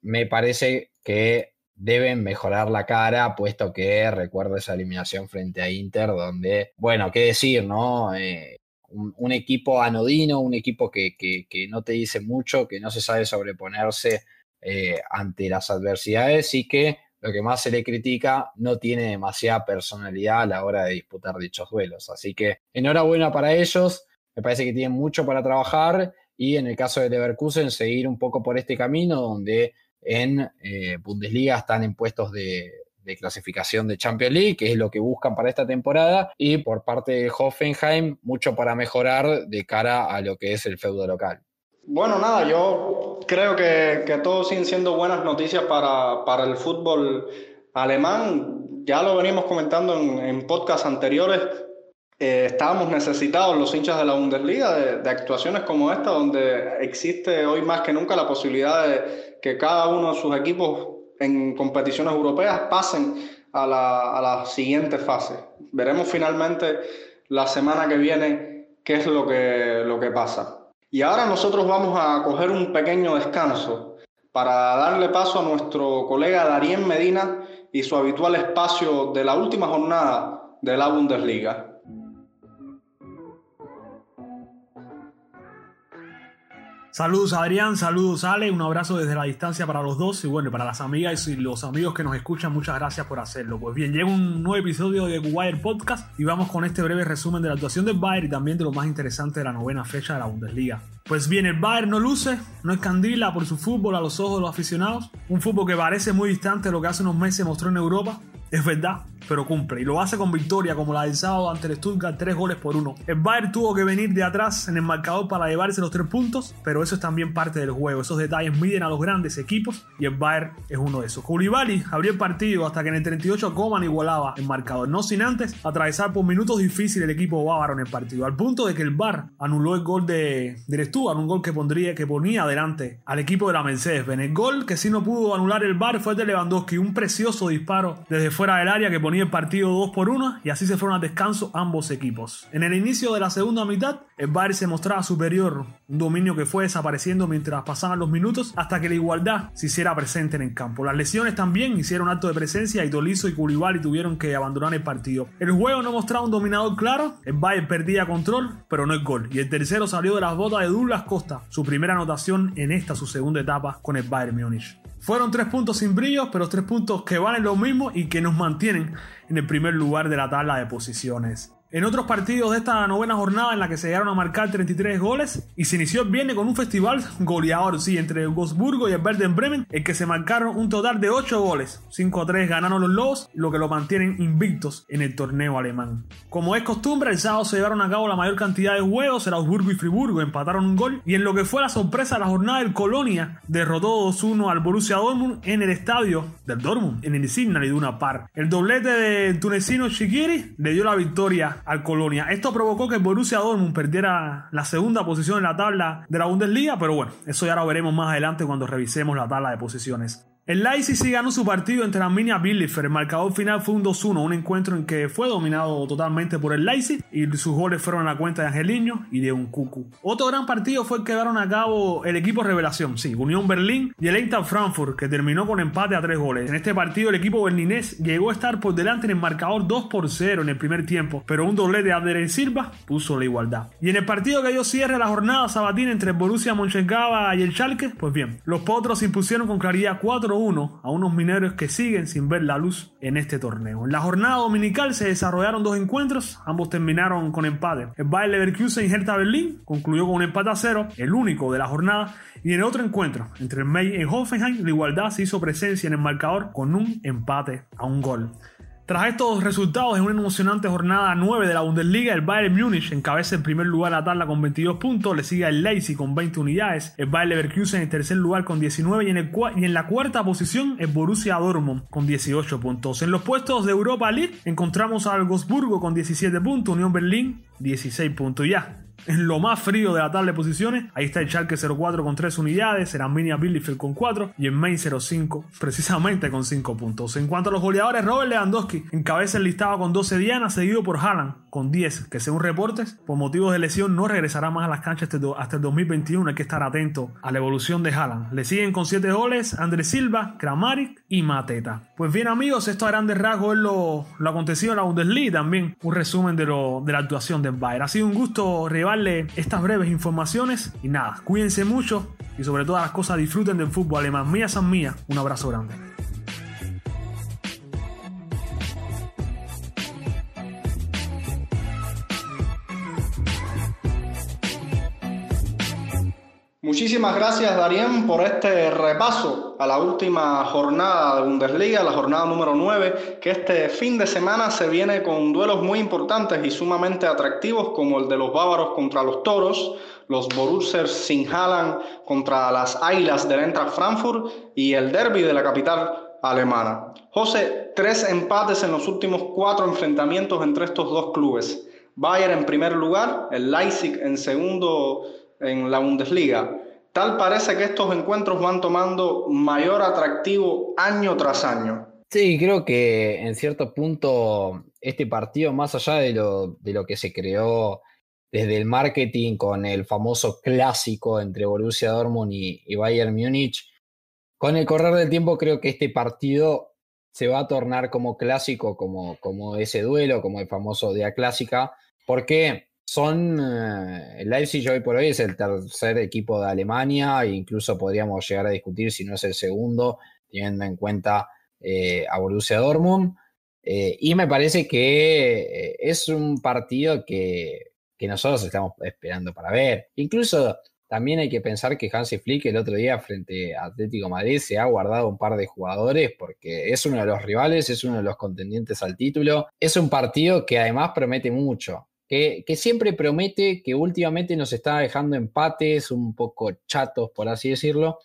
me parece que deben mejorar la cara, puesto que recuerdo esa eliminación frente a Inter, donde, bueno, qué decir, ¿no? Eh, un, equipo anodino, un equipo que, que, que, no te dice mucho, que no se sabe sobreponerse eh, ante las adversidades y que lo que más se le critica, no tiene demasiada personalidad a la hora de disputar dichos duelos. Así que enhorabuena para ellos, me parece que tienen mucho para trabajar y en el caso de Leverkusen seguir un poco por este camino donde en eh, Bundesliga están en puestos de, de clasificación de Champions League, que es lo que buscan para esta temporada, y por parte de Hoffenheim, mucho para mejorar de cara a lo que es el feudo local. Bueno, nada, yo creo que, que todo siguen siendo buenas noticias para, para, el fútbol alemán. Ya lo venimos comentando en, en podcasts anteriores. Eh, estábamos necesitados los hinchas de la Bundesliga de, de, actuaciones como esta, donde existe hoy más que nunca la posibilidad de que cada uno de sus equipos en competiciones europeas pasen a la, a la siguiente fase. Veremos finalmente la semana que viene qué es lo que, lo que pasa. Y ahora nosotros vamos a coger un pequeño descanso para darle paso a nuestro colega Darien Medina y su habitual espacio de la última jornada de la Bundesliga. Saludos Adrián, saludos Ale, un abrazo desde la distancia para los dos. Y bueno, para las amigas y los amigos que nos escuchan, muchas gracias por hacerlo. Pues bien, llega un nuevo episodio de Wire Podcast y vamos con este breve resumen de la actuación del Bayern y también de lo más interesante de la novena fecha de la Bundesliga. Pues bien, el Bayern no luce, no escandila por su fútbol a los ojos de los aficionados, un fútbol que parece muy distante de lo que hace unos meses mostró en Europa, es verdad, pero cumple. Y lo hace con victoria como la del sábado ante el Stuttgart, tres goles por uno. El Bayern tuvo que venir de atrás en el marcador para llevarse los tres puntos, pero eso es también parte del juego. Esos detalles miden a los grandes equipos y el Bayern es uno de esos. Koulibaly abrió el partido hasta que en el 38 Coman igualaba el marcador, no sin antes atravesar por minutos difíciles el equipo bávaro en el partido, al punto de que el VAR anuló el gol de, del Stuttgart, un gol que, pondría, que ponía adelante al equipo de la Mercedes-Benz. El gol que sí no pudo anular el VAR fue el de Lewandowski, un precioso disparo desde fuera del área que ponía el partido 2 por 1 y así se fueron a descanso ambos equipos. En el inicio de la segunda mitad, el Bayern se mostraba superior, un dominio que fue desapareciendo mientras pasaban los minutos hasta que la igualdad se hiciera presente en el campo. Las lesiones también hicieron acto de presencia y Tolizo y Koulibaly tuvieron que abandonar el partido. El juego no mostraba un dominador claro, el Bayern perdía control, pero no el gol. Y el tercero salió de las botas de Douglas Costa, su primera anotación en esta su segunda etapa con el Bayern Múnich. Fueron tres puntos sin brillo, pero tres puntos que valen lo mismo y que nos mantienen en el primer lugar de la tabla de posiciones. En otros partidos de esta novena jornada en la que se llegaron a marcar 33 goles y se inició el viernes con un festival goleador, sí, entre el Wolfsburgo y el Werder Bremen, en que se marcaron un total de 8 goles. 5 a 3 ganaron los Lobos, lo que lo mantienen invictos en el torneo alemán. Como es costumbre, el sábado se llevaron a cabo la mayor cantidad de juegos, el Augsburgo y Friburgo empataron un gol y en lo que fue la sorpresa de la jornada del Colonia derrotó 2-1 al Borussia Dortmund en el estadio del Dortmund, en el Signal Iduna Park. El doblete del tunecino Shikiri le dio la victoria al Colonia. Esto provocó que Borussia Dortmund perdiera la segunda posición en la tabla de la Bundesliga, pero bueno, eso ya lo veremos más adelante cuando revisemos la tabla de posiciones. El Leipzig sí ganó su partido entre Arminia Bielefeld. El marcador final fue un 2-1, un encuentro en que fue dominado totalmente por el Leipzig y sus goles fueron a la cuenta de Angeliño y de un Cucu. Otro gran partido fue el que llevaron a cabo el equipo Revelación, sí, Unión Berlín y el Eintracht Frankfurt, que terminó con empate a tres goles. En este partido el equipo berlinés llegó a estar por delante en el marcador 2 por 0 en el primer tiempo, pero un doblete de Abder Silva puso la igualdad. Y en el partido que dio cierre la jornada sabatina entre Borussia Mönchengladbach y el Schalke, pues bien, los potros impusieron con claridad 4 a unos mineros que siguen sin ver la luz en este torneo. En la jornada dominical se desarrollaron dos encuentros, ambos terminaron con empate. El Bayer Leverkusen y Hertha Berlín concluyó con un empate a cero, el único de la jornada, y en el otro encuentro entre el May y Hoffenheim la igualdad se hizo presencia en el marcador con un empate a un gol. Tras estos resultados en una emocionante jornada 9 de la Bundesliga, el Bayern Múnich encabeza en primer lugar la tabla con 22 puntos, le sigue el Leipzig con 20 unidades, el Bayern Leverkusen en tercer lugar con 19 y en, el, y en la cuarta posición el Borussia Dortmund con 18 puntos. En los puestos de Europa League encontramos al Wolfsburgo con 17 puntos, Unión Berlín 16 puntos ya en lo más frío de la tabla de posiciones. Ahí está el Schalke 04 con 3 unidades, el Arminia Bielefeld con 4 y el Main 05 precisamente con 5 puntos. En cuanto a los goleadores, Robert Lewandowski encabeza el listado con 12 dianas, seguido por Haaland con 10, que según reportes, por motivos de lesión no regresará más a las canchas hasta el 2021. Hay que estar atento a la evolución de Haaland. Le siguen con 7 goles Andrés Silva, Kramaric y Mateta. Pues bien amigos, esto a grandes rasgos es lo, lo acontecido en la Bundesliga también. Un resumen de, lo, de la actuación del Bayern. Ha sido un gusto llevarle estas breves informaciones y nada, cuídense mucho y sobre todas las cosas disfruten del fútbol alemán. Mía San Mía, un abrazo grande. Muchísimas gracias, Darien, por este repaso a la última jornada de Bundesliga, la jornada número 9, que este fin de semana se viene con duelos muy importantes y sumamente atractivos, como el de los bávaros contra los toros, los Borussers sin Haaland contra las Águilas del Eintracht Frankfurt y el derby de la capital alemana. José, tres empates en los últimos cuatro enfrentamientos entre estos dos clubes. Bayern en primer lugar, el Leipzig en segundo en la Bundesliga. Tal parece que estos encuentros van tomando mayor atractivo año tras año. Sí, creo que en cierto punto este partido, más allá de lo, de lo que se creó desde el marketing con el famoso clásico entre Borussia Dortmund y, Bayern Múnich, con el correr del tiempo creo que este partido se va a tornar como clásico, como, como ese duelo, como el famoso día clásica, porque son, eh, el Leipzig hoy por hoy es el tercer equipo de Alemania e incluso podríamos llegar a discutir si no es el segundo, teniendo en cuenta eh, a Borussia Dortmund. Eh, y me parece que es un partido que, que, nosotros estamos esperando para ver. Incluso también hay que pensar que Hansi Flick el otro día frente a Atlético Madrid se ha guardado un par de jugadores porque es uno de los rivales, es uno de los contendientes al título. Es un partido que además promete mucho que, siempre promete, que últimamente nos está dejando empates un poco chatos, por así decirlo,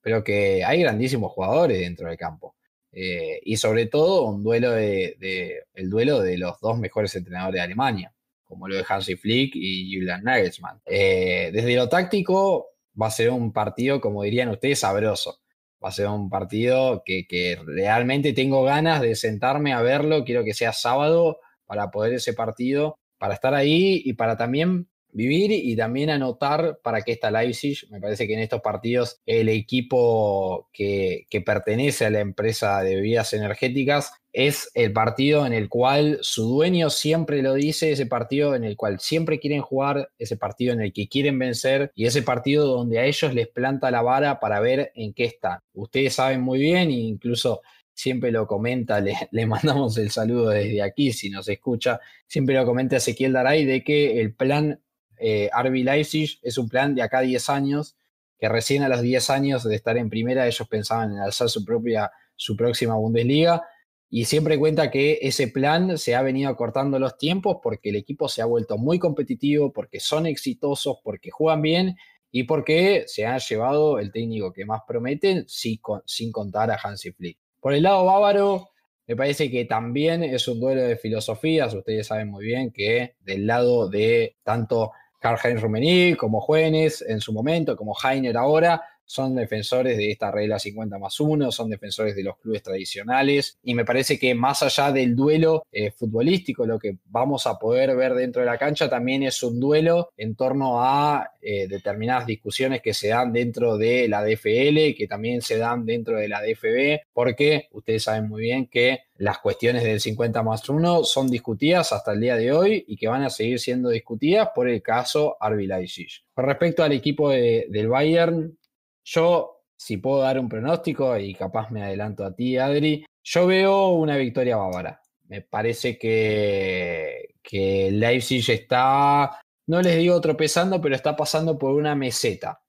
pero que hay grandísimos jugadores dentro del campo. Eh, y sobre todo un duelo de, el duelo de los dos mejores entrenadores de Alemania, como lo de Hansi Flick y Julian Nagelsmann. Eh, desde lo táctico va a ser un partido, como dirían ustedes, sabroso. Va a ser un partido que, que realmente tengo ganas de sentarme a verlo. Quiero que sea sábado para poder ese partido para estar ahí y para también vivir y también anotar para qué está Leipzig. Me parece que en estos partidos el equipo que, pertenece a la empresa de bebidas energéticas es el partido en el cual su dueño siempre lo dice, ese partido en el cual siempre quieren jugar, ese partido en el que quieren vencer y ese partido donde a ellos les planta la vara para ver en qué están. Ustedes saben muy bien, incluso siempre lo comenta, le, mandamos el saludo desde aquí si nos escucha, siempre lo comenta Ezequiel Daray de que el plan eh, Arby Leipzig es un plan de acá 10 años, que recién a los 10 años de estar en primera ellos pensaban en alzar su propia, su próxima Bundesliga, y siempre cuenta que ese plan se ha venido acortando los tiempos porque el equipo se ha vuelto muy competitivo, porque son exitosos, porque juegan bien y porque se ha llevado el técnico que más prometen sin contar a Hansi Flick. Por el lado bávaro, me parece que también es un duelo de filosofías. Ustedes saben muy bien que del lado de tanto Karl-Heinz Rummenigge como Juenes en su momento, como Heiner ahora, son defensores de esta regla 50 más 1, son defensores de los clubes tradicionales y me parece que más allá del duelo eh, futbolístico, lo que vamos a poder ver dentro de la cancha también es un duelo en torno a eh, determinadas discusiones que se dan dentro de la DFL, que también se dan dentro de la DFB, porque ustedes saben muy bien que las cuestiones del 50 más 1 son discutidas hasta el día de hoy y que van a seguir siendo discutidas por el caso Leipzig. Con respecto al equipo del Bayern, yo, si puedo dar un pronóstico, y capaz me adelanto a ti, Adri, yo veo una victoria bávara. Me parece que, que Leipzig está, no les digo tropezando, pero está pasando por una meseta.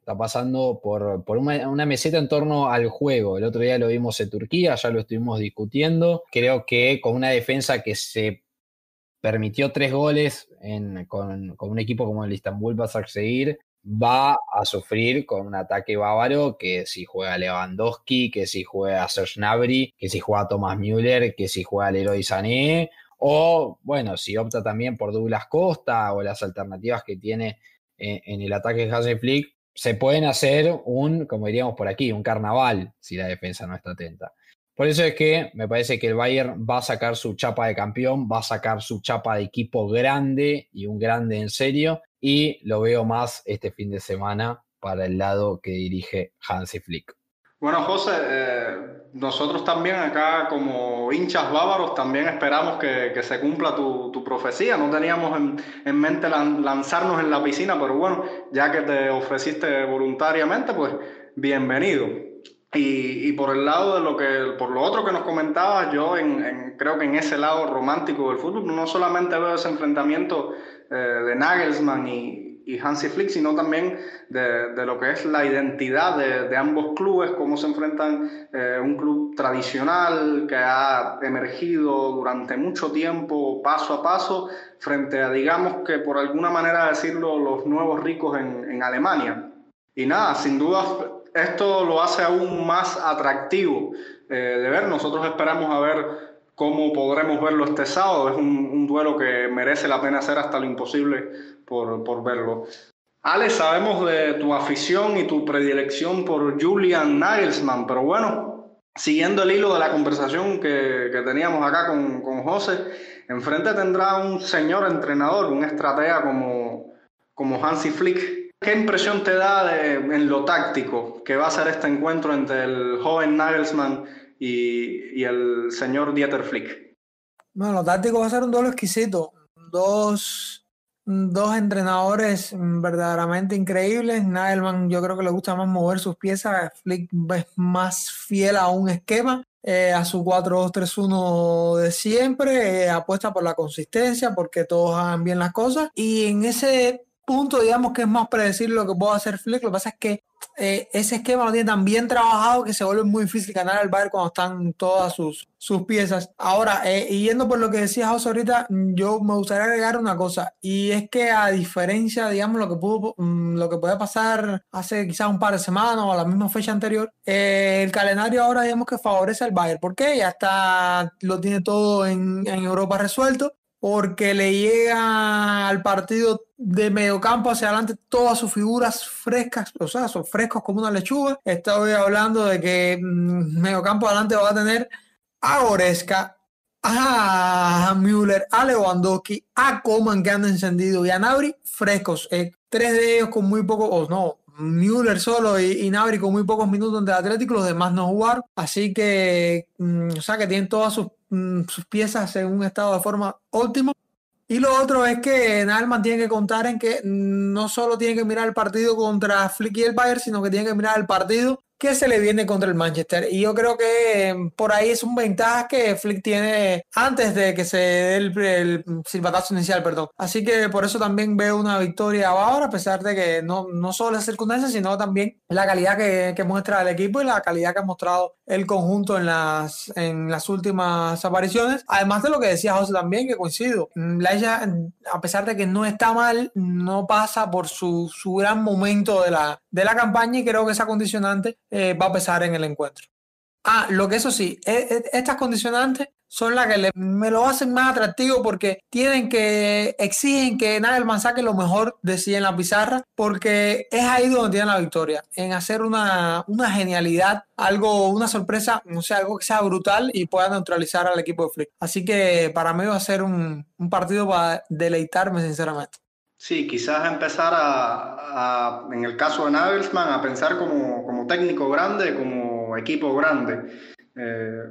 Está pasando por, por una, meseta en torno al juego. El otro día lo vimos en Turquía, ya lo estuvimos discutiendo. Creo que con una defensa que se permitió tres goles con, con, un equipo como el Istanbul seguir va a sufrir con un ataque bávaro que si juega Lewandowski, que si juega Serge Gnabry, que si juega Thomas Müller, que si juega Leroy Sané, o bueno, si opta también por Douglas Costa o las alternativas que tiene en, el ataque de se pueden hacer un, como diríamos por aquí, un carnaval si la defensa no está atenta. Por eso es que me parece que el Bayern va a sacar su chapa de campeón, va a sacar su chapa de equipo grande y un grande en serio, y lo veo más este fin de semana para el lado que dirige Hansi Flick. Bueno, José, eh, nosotros también acá como hinchas bávaros también esperamos que, que se cumpla tu, tu, profecía. No teníamos en, en, mente lanzarnos en la piscina, pero bueno, ya que te ofreciste voluntariamente, pues bienvenido. Y, y por el lado de lo que, por lo otro que nos comentabas, yo en, creo que en ese lado romántico del fútbol, no solamente veo ese enfrentamiento eh, de Nagelsmann y, y, Hansi Flick, sino también de, lo que es la identidad de, ambos clubes, cómo se enfrentan eh, un club tradicional que ha emergido durante mucho tiempo, paso a paso, frente a, digamos que por alguna manera decirlo, los nuevos ricos en, Alemania. Y nada, sin duda esto lo hace aún más atractivo eh, de ver. Nosotros esperamos a ver cómo podremos verlo este sábado. Es un, duelo que merece la pena hacer hasta lo imposible por, por, verlo. Alex, sabemos de tu afición y tu predilección por Julian Nagelsmann, pero bueno, siguiendo el hilo de la conversación que, que teníamos acá con, con, José, enfrente tendrá un señor entrenador, un estratega como, como Hansi Flick. ¿Qué impresión te da en lo táctico que va a ser este encuentro entre el joven Nagelsmann y, el señor Dieter Flick. Bueno, lo táctico va a ser un duelo exquisito. Dos, dos entrenadores verdaderamente increíbles. Nagelman yo creo que le gusta más mover sus piezas. Flick es más fiel a un esquema. Eh, a su 4-2-3-1 de siempre, eh, apuesta por la consistencia, porque todos hagan bien las cosas. Y en ese punto, digamos que es más predecir lo que puede hacer Flick. Lo que pasa es que eh, ese esquema lo tiene tan bien trabajado que se vuelve muy difícil ganar al Bayern cuando están todas sus, sus piezas. Ahora, eh, yendo por lo que decía José ahorita, yo me gustaría agregar una cosa, y es que a diferencia, digamos, lo que pudo, mm, lo que puede pasar hace quizás un par de semanas o a la misma fecha anterior, eh, el calendario ahora, digamos, que favorece al Bayern. ¿Por qué? Ya está, lo tiene todo en, en Europa resuelto porque le llega al partido de mediocampo hacia adelante todas sus figuras frescas, o sea, son frescos como una lechuga. Estoy hablando de que mm, mediocampo adelante va a tener a Goreska, a Müller, a Lewandowski, a Coman que anda encendido y a Nabri frescos. Eh, tres de ellos con muy poco, o no, Müller solo y, y, Nabri con muy pocos minutos entre Atlético, los demás no jugar. Así que, mm, o sea, que tienen todas sus, mm, sus, piezas en un estado de forma óptimo. Y lo otro es que Nalman tiene que contar en que no solo tiene que mirar el partido contra Flick y el Bayern, sino que tiene que mirar el partido que se le viene contra el Manchester. Y yo creo que em, por ahí es un ventaja que Flick tiene antes de que se dé el, el silbatazo inicial, perdón. Así que por eso también veo una victoria ahora, a pesar de que no, no solo las circunstancias, sino también la calidad que, que, muestra el equipo y la calidad que ha mostrado el conjunto en las, en las últimas apariciones. Además de lo que decía José también, que coincido. Mm, la ella, a pesar de que no está mal, no pasa por su, su gran momento de la, de la campaña y creo que esa condicionante eh, va a pesar en el encuentro. Ah, lo que eso sí, e, e, estas condicionantes son las que me lo hacen más atractivo porque tienen que, exigen que Nagelman saque lo mejor de sí en la pizarra porque es ahí donde tiene la victoria, en hacer una, una genialidad, algo, una sorpresa, no sé, algo que sea brutal y pueda neutralizar al equipo de Flick. Así que para mí va a ser un, un partido para deleitarme sinceramente. Sí, quizás empezar a, en el caso de Nagelsmann, a pensar como, como técnico grande, como equipo grande. Eh,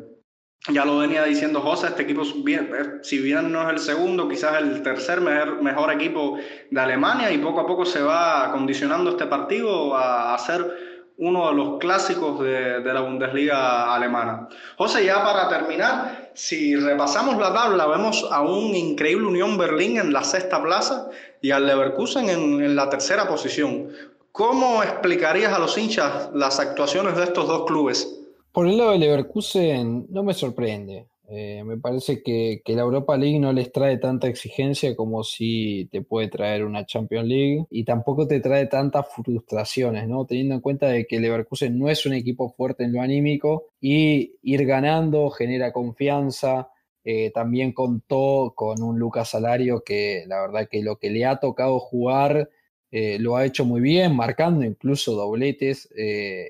ya lo venía diciendo José, este equipo, eh, si bien no es el segundo, quizás el tercer mejor, equipo de Alemania y poco a poco se va condicionando este partido a, a ser uno de los clásicos de, de, la Bundesliga alemana. José, ya para terminar, si repasamos la tabla, vemos a un increíble Unión Berlín en la sexta plaza y al Leverkusen en, la tercera posición. ¿Cómo explicarías a los hinchas las actuaciones de estos dos clubes? Por el lado de Leverkusen, no me sorprende. Eh, me parece que, la Europa League no les trae tanta exigencia como si te puede traer una Champions League y tampoco te trae tantas frustraciones, ¿no? Teniendo en cuenta de que Leverkusen no es un equipo fuerte en lo anímico y ir ganando genera confianza. Eh, también contó con un Lucas Salario que la verdad que lo que le ha tocado jugar eh, lo ha hecho muy bien, marcando incluso dobletes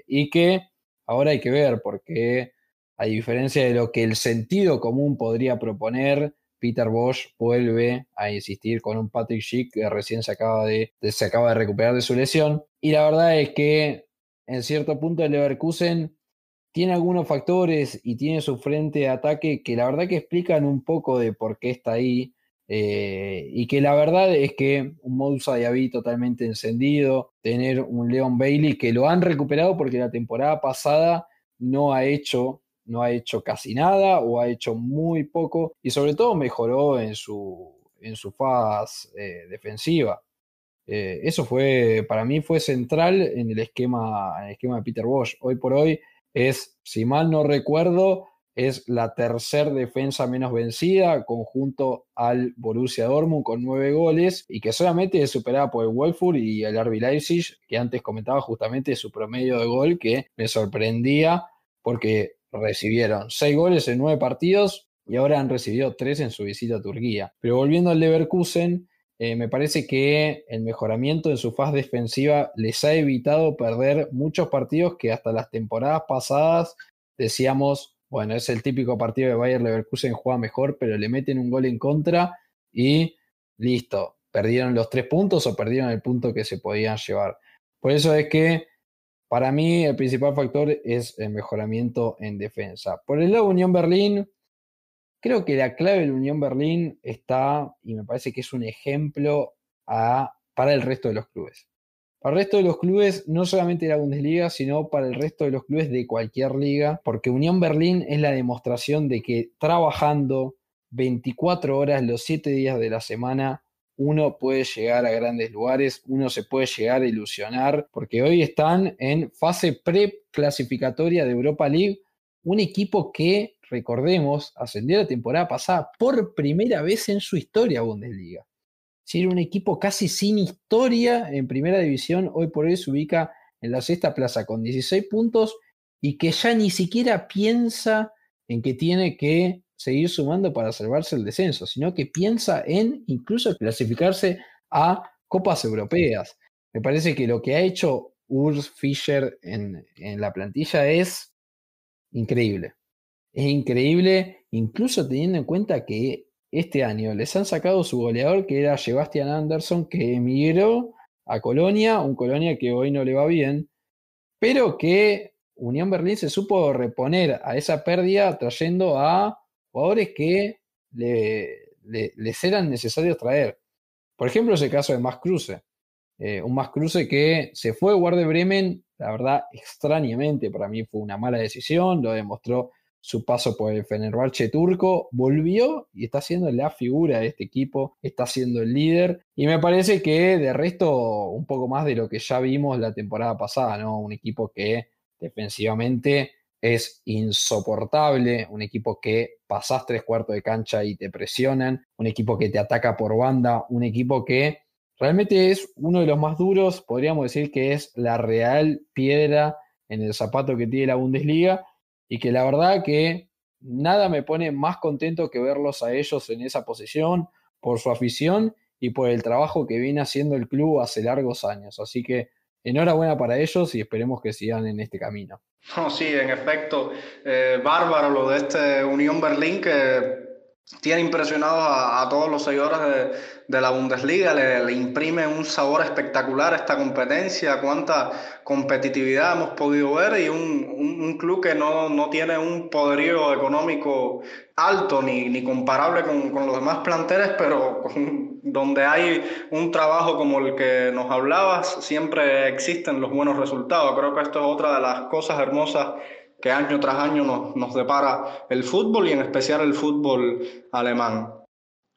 y que ahora hay que ver porque a diferencia de lo que el sentido común podría proponer, Peter Bosch vuelve a insistir con un Patrick Schick que recién se acaba de, se acaba de recuperar de su lesión. Y la verdad es que en cierto punto el Leverkusen tiene algunos factores y tiene su frente de ataque que la verdad que explican un poco de por qué está ahí. Eh, y que la verdad es que un Moussa Diaby totalmente encendido, tener un Leon Bailey que lo han recuperado porque la temporada pasada no ha hecho no ha hecho casi nada o ha hecho muy poco y sobre todo mejoró en su, en su faz eh, defensiva. Eh, eso fue, para mí fue central en el esquema, en el esquema de Peter Bosch. Hoy por hoy es, si mal no recuerdo, es la tercer defensa menos vencida, conjunto al Borussia Dortmund con nueve goles y que solamente es superada por el Wolfsburg y el RB Leipzig, que antes comentaba justamente su promedio de gol, que me sorprendía porque recibieron seis goles en nueve partidos y ahora han recibido tres en su visita a Turquía. Pero volviendo al Leverkusen, eh, me parece que el mejoramiento en su fase defensiva les ha evitado perder muchos partidos que hasta las temporadas pasadas decíamos bueno, es el típico partido de Bayer Leverkusen, juega mejor, pero le meten un gol en contra y listo, perdieron los tres puntos o perdieron el punto que se podían llevar. Por eso es que para mí el principal factor es el mejoramiento en defensa. Por el lado Unión Berlín, creo que la clave de Unión Berlín está, y me parece que es un ejemplo para el resto de los clubes. Para el resto de los clubes, no solamente de la Bundesliga, sino para el resto de los clubes de cualquier liga, porque Unión Berlín es la demostración de que trabajando 24 horas los 7 días de la semana, uno puede llegar a grandes lugares, uno se puede llegar a ilusionar, porque hoy están en fase pre-clasificatoria de Europa League, un equipo que, recordemos, ascendió la temporada pasada por primera vez en su historia Bundesliga si era un equipo casi sin historia en primera división, hoy por hoy se ubica en la sexta plaza con 16 puntos y que ya ni siquiera piensa en que tiene que seguir sumando para salvarse el descenso, sino que piensa en incluso clasificarse a copas europeas. Me parece que lo que ha hecho Urs Fischer en, en la plantilla es increíble. Es increíble, incluso teniendo en cuenta que este año les han sacado su goleador, que era Sebastian Anderson, que emigró a Colonia, un Colonia que hoy no le va bien, pero que Unión Berlín se supo reponer a esa pérdida trayendo a jugadores que le, les eran necesarios traer. Por ejemplo, ese caso de Max Cruce. Eh, un Max Cruce que se fue Guardia Bremen, la verdad, extrañamente, para mí fue una mala decisión, lo demostró su paso por el Fenerbahce turco, volvió y está siendo la figura de este equipo, está siendo el líder y me parece que de resto un poco más de lo que ya vimos la temporada pasada, ¿no? Un equipo que defensivamente es insoportable, un equipo que pasás tres cuartos de cancha y te presionan, un equipo que te ataca por banda, un equipo que realmente es uno de los más duros, podríamos decir que es la real piedra en el zapato que tiene la Bundesliga y que la verdad que nada me pone más contento que verlos a ellos en esa posición, por su afición y por el trabajo que viene haciendo el club hace largos años. Así que enhorabuena para ellos y esperemos que sigan en este camino. sí, en efecto, eh, bárbaro lo de este Unión Berlín que tiene impresionados a, todos los seguidores de, la Bundesliga, le, imprime un sabor espectacular esta competencia, cuánta competitividad hemos podido ver y un, club que no, tiene un poderío económico alto ni, ni comparable con, los demás planteles, pero donde hay un trabajo como el que nos hablabas, siempre existen los buenos resultados. Creo que esto es otra de las cosas hermosas que año tras año nos, nos depara el fútbol y en especial el fútbol alemán.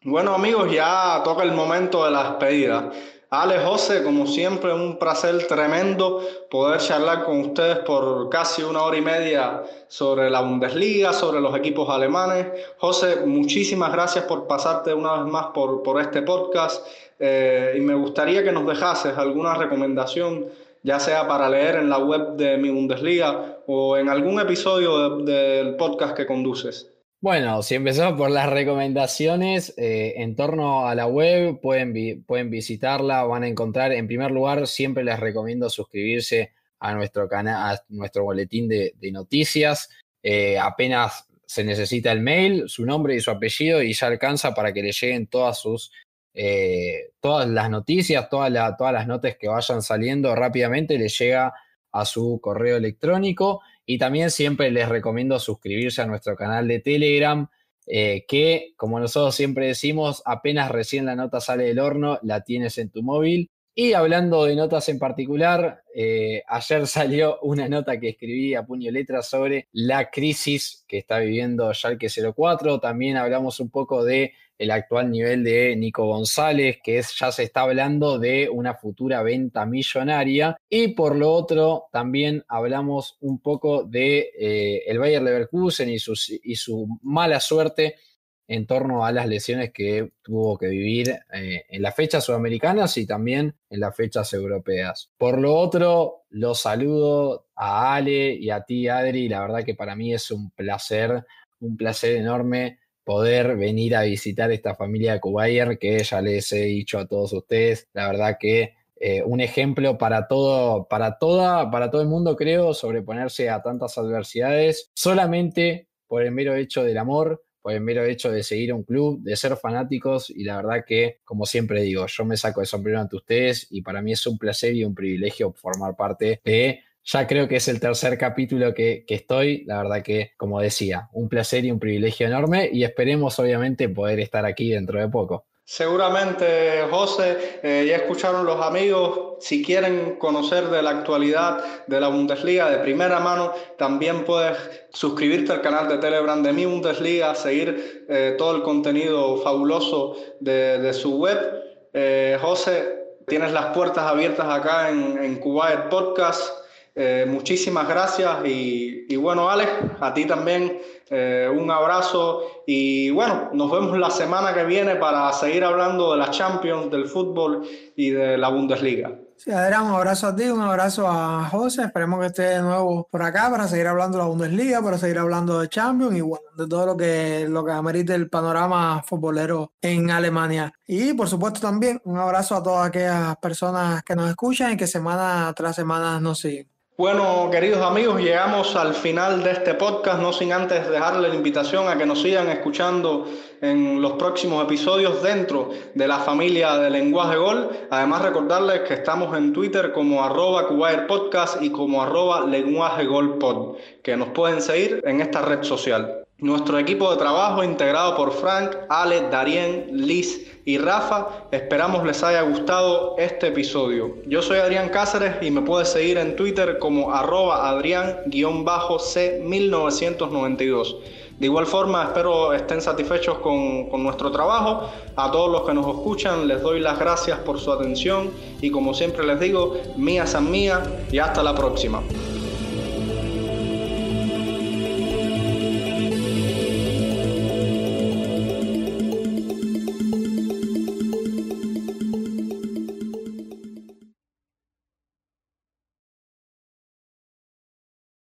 Bueno amigos, ya toca el momento de la despedida. Ale, José, como siempre, un placer tremendo poder charlar con ustedes por casi una hora y media sobre la Bundesliga, sobre los equipos alemanes. José, muchísimas gracias por pasarte una vez más por, por este podcast eh, y me gustaría que nos dejases alguna recomendación ya sea para leer en la web de mi Bundesliga o en algún episodio del podcast que conduces? Bueno, si empezamos por las recomendaciones, eh, en torno a la web pueden, pueden visitarla, van a encontrar, en primer lugar, siempre les recomiendo suscribirse a nuestro canal, nuestro boletín de, noticias. Eh, apenas se necesita el mail, su nombre y su apellido y ya alcanza para que le lleguen todas sus eh, todas las noticias, todas las notas que vayan saliendo rápidamente les llega a su correo electrónico y también siempre les recomiendo suscribirse a nuestro canal de Telegram eh, que como nosotros siempre decimos apenas recién la nota sale del horno la tienes en tu móvil Y hablando de notas en particular, eh, ayer salió una nota que escribí a puño letra sobre la crisis que está viviendo Schalke 04. También hablamos un poco de el actual nivel de Nico González, que es, ya se está hablando de una futura venta millonaria. Y por lo otro, también hablamos un poco de eh, el Bayer Leverkusen y, y su mala suerte en torno a las lesiones que tuvo que vivir eh, en las fechas sudamericanas y también en las fechas europeas. Por lo otro, los saludo a Ale y a ti, Adri. La verdad que para mí es un placer, un placer enorme poder venir a visitar esta familia de Kubayer que ya les he dicho a todos ustedes. La verdad que eh, un ejemplo para todo, para toda, para todo el mundo, creo, sobreponerse a tantas adversidades solamente por el mero hecho del amor, por el mero hecho de seguir un club, de ser fanáticos y la verdad que, como siempre digo, yo me saco de sombrero ante ustedes y para mí es un placer y un privilegio formar parte de, ya creo que es el tercer capítulo que, que estoy, la verdad que, como decía, un placer y un privilegio enorme y esperemos obviamente poder estar aquí dentro de poco. Seguramente, José, eh, ya escucharon los amigos, si quieren conocer de la actualidad de la Bundesliga de primera mano, también puedes suscribirte al canal de Telegram de mi Bundesliga, seguir eh, todo el contenido fabuloso de, su web. Eh, José, tienes las puertas abiertas acá en, en Kuwait Podcast. Muchísimas gracias y, y, bueno, Alex, a ti también eh, un abrazo y bueno, nos vemos la semana que viene para seguir hablando de la Champions, del fútbol y de la Bundesliga. Sí, Adrián, un abrazo a ti, un abrazo a José. Esperemos que esté de nuevo por acá para seguir hablando de la Bundesliga, para seguir hablando de Champions y bueno, de todo lo que, lo que amerite el panorama futbolero en Alemania. Y por supuesto también un abrazo a todas aquellas personas que nos escuchan y que semana tras semana nos siguen. Bueno, queridos amigos, llegamos al final de este podcast, no sin antes dejarle la invitación a que nos sigan escuchando en los próximos episodios dentro de la familia de Lenguaje Gol. Además, recordarles que estamos en Twitter como arroba y como arroba Lenguaje que nos pueden seguir en esta red social. Nuestro equipo de trabajo integrado por Frank, Ale, Darien, Liz y Rafa, esperamos les haya gustado este episodio. Yo soy Adrián Cáceres y me puedes seguir en Twitter como arroba adrián-c1992. De igual forma, espero estén satisfechos con, con, nuestro trabajo. A todos los que nos escuchan, les doy las gracias por su atención y como siempre les digo, mía san mía y hasta la próxima.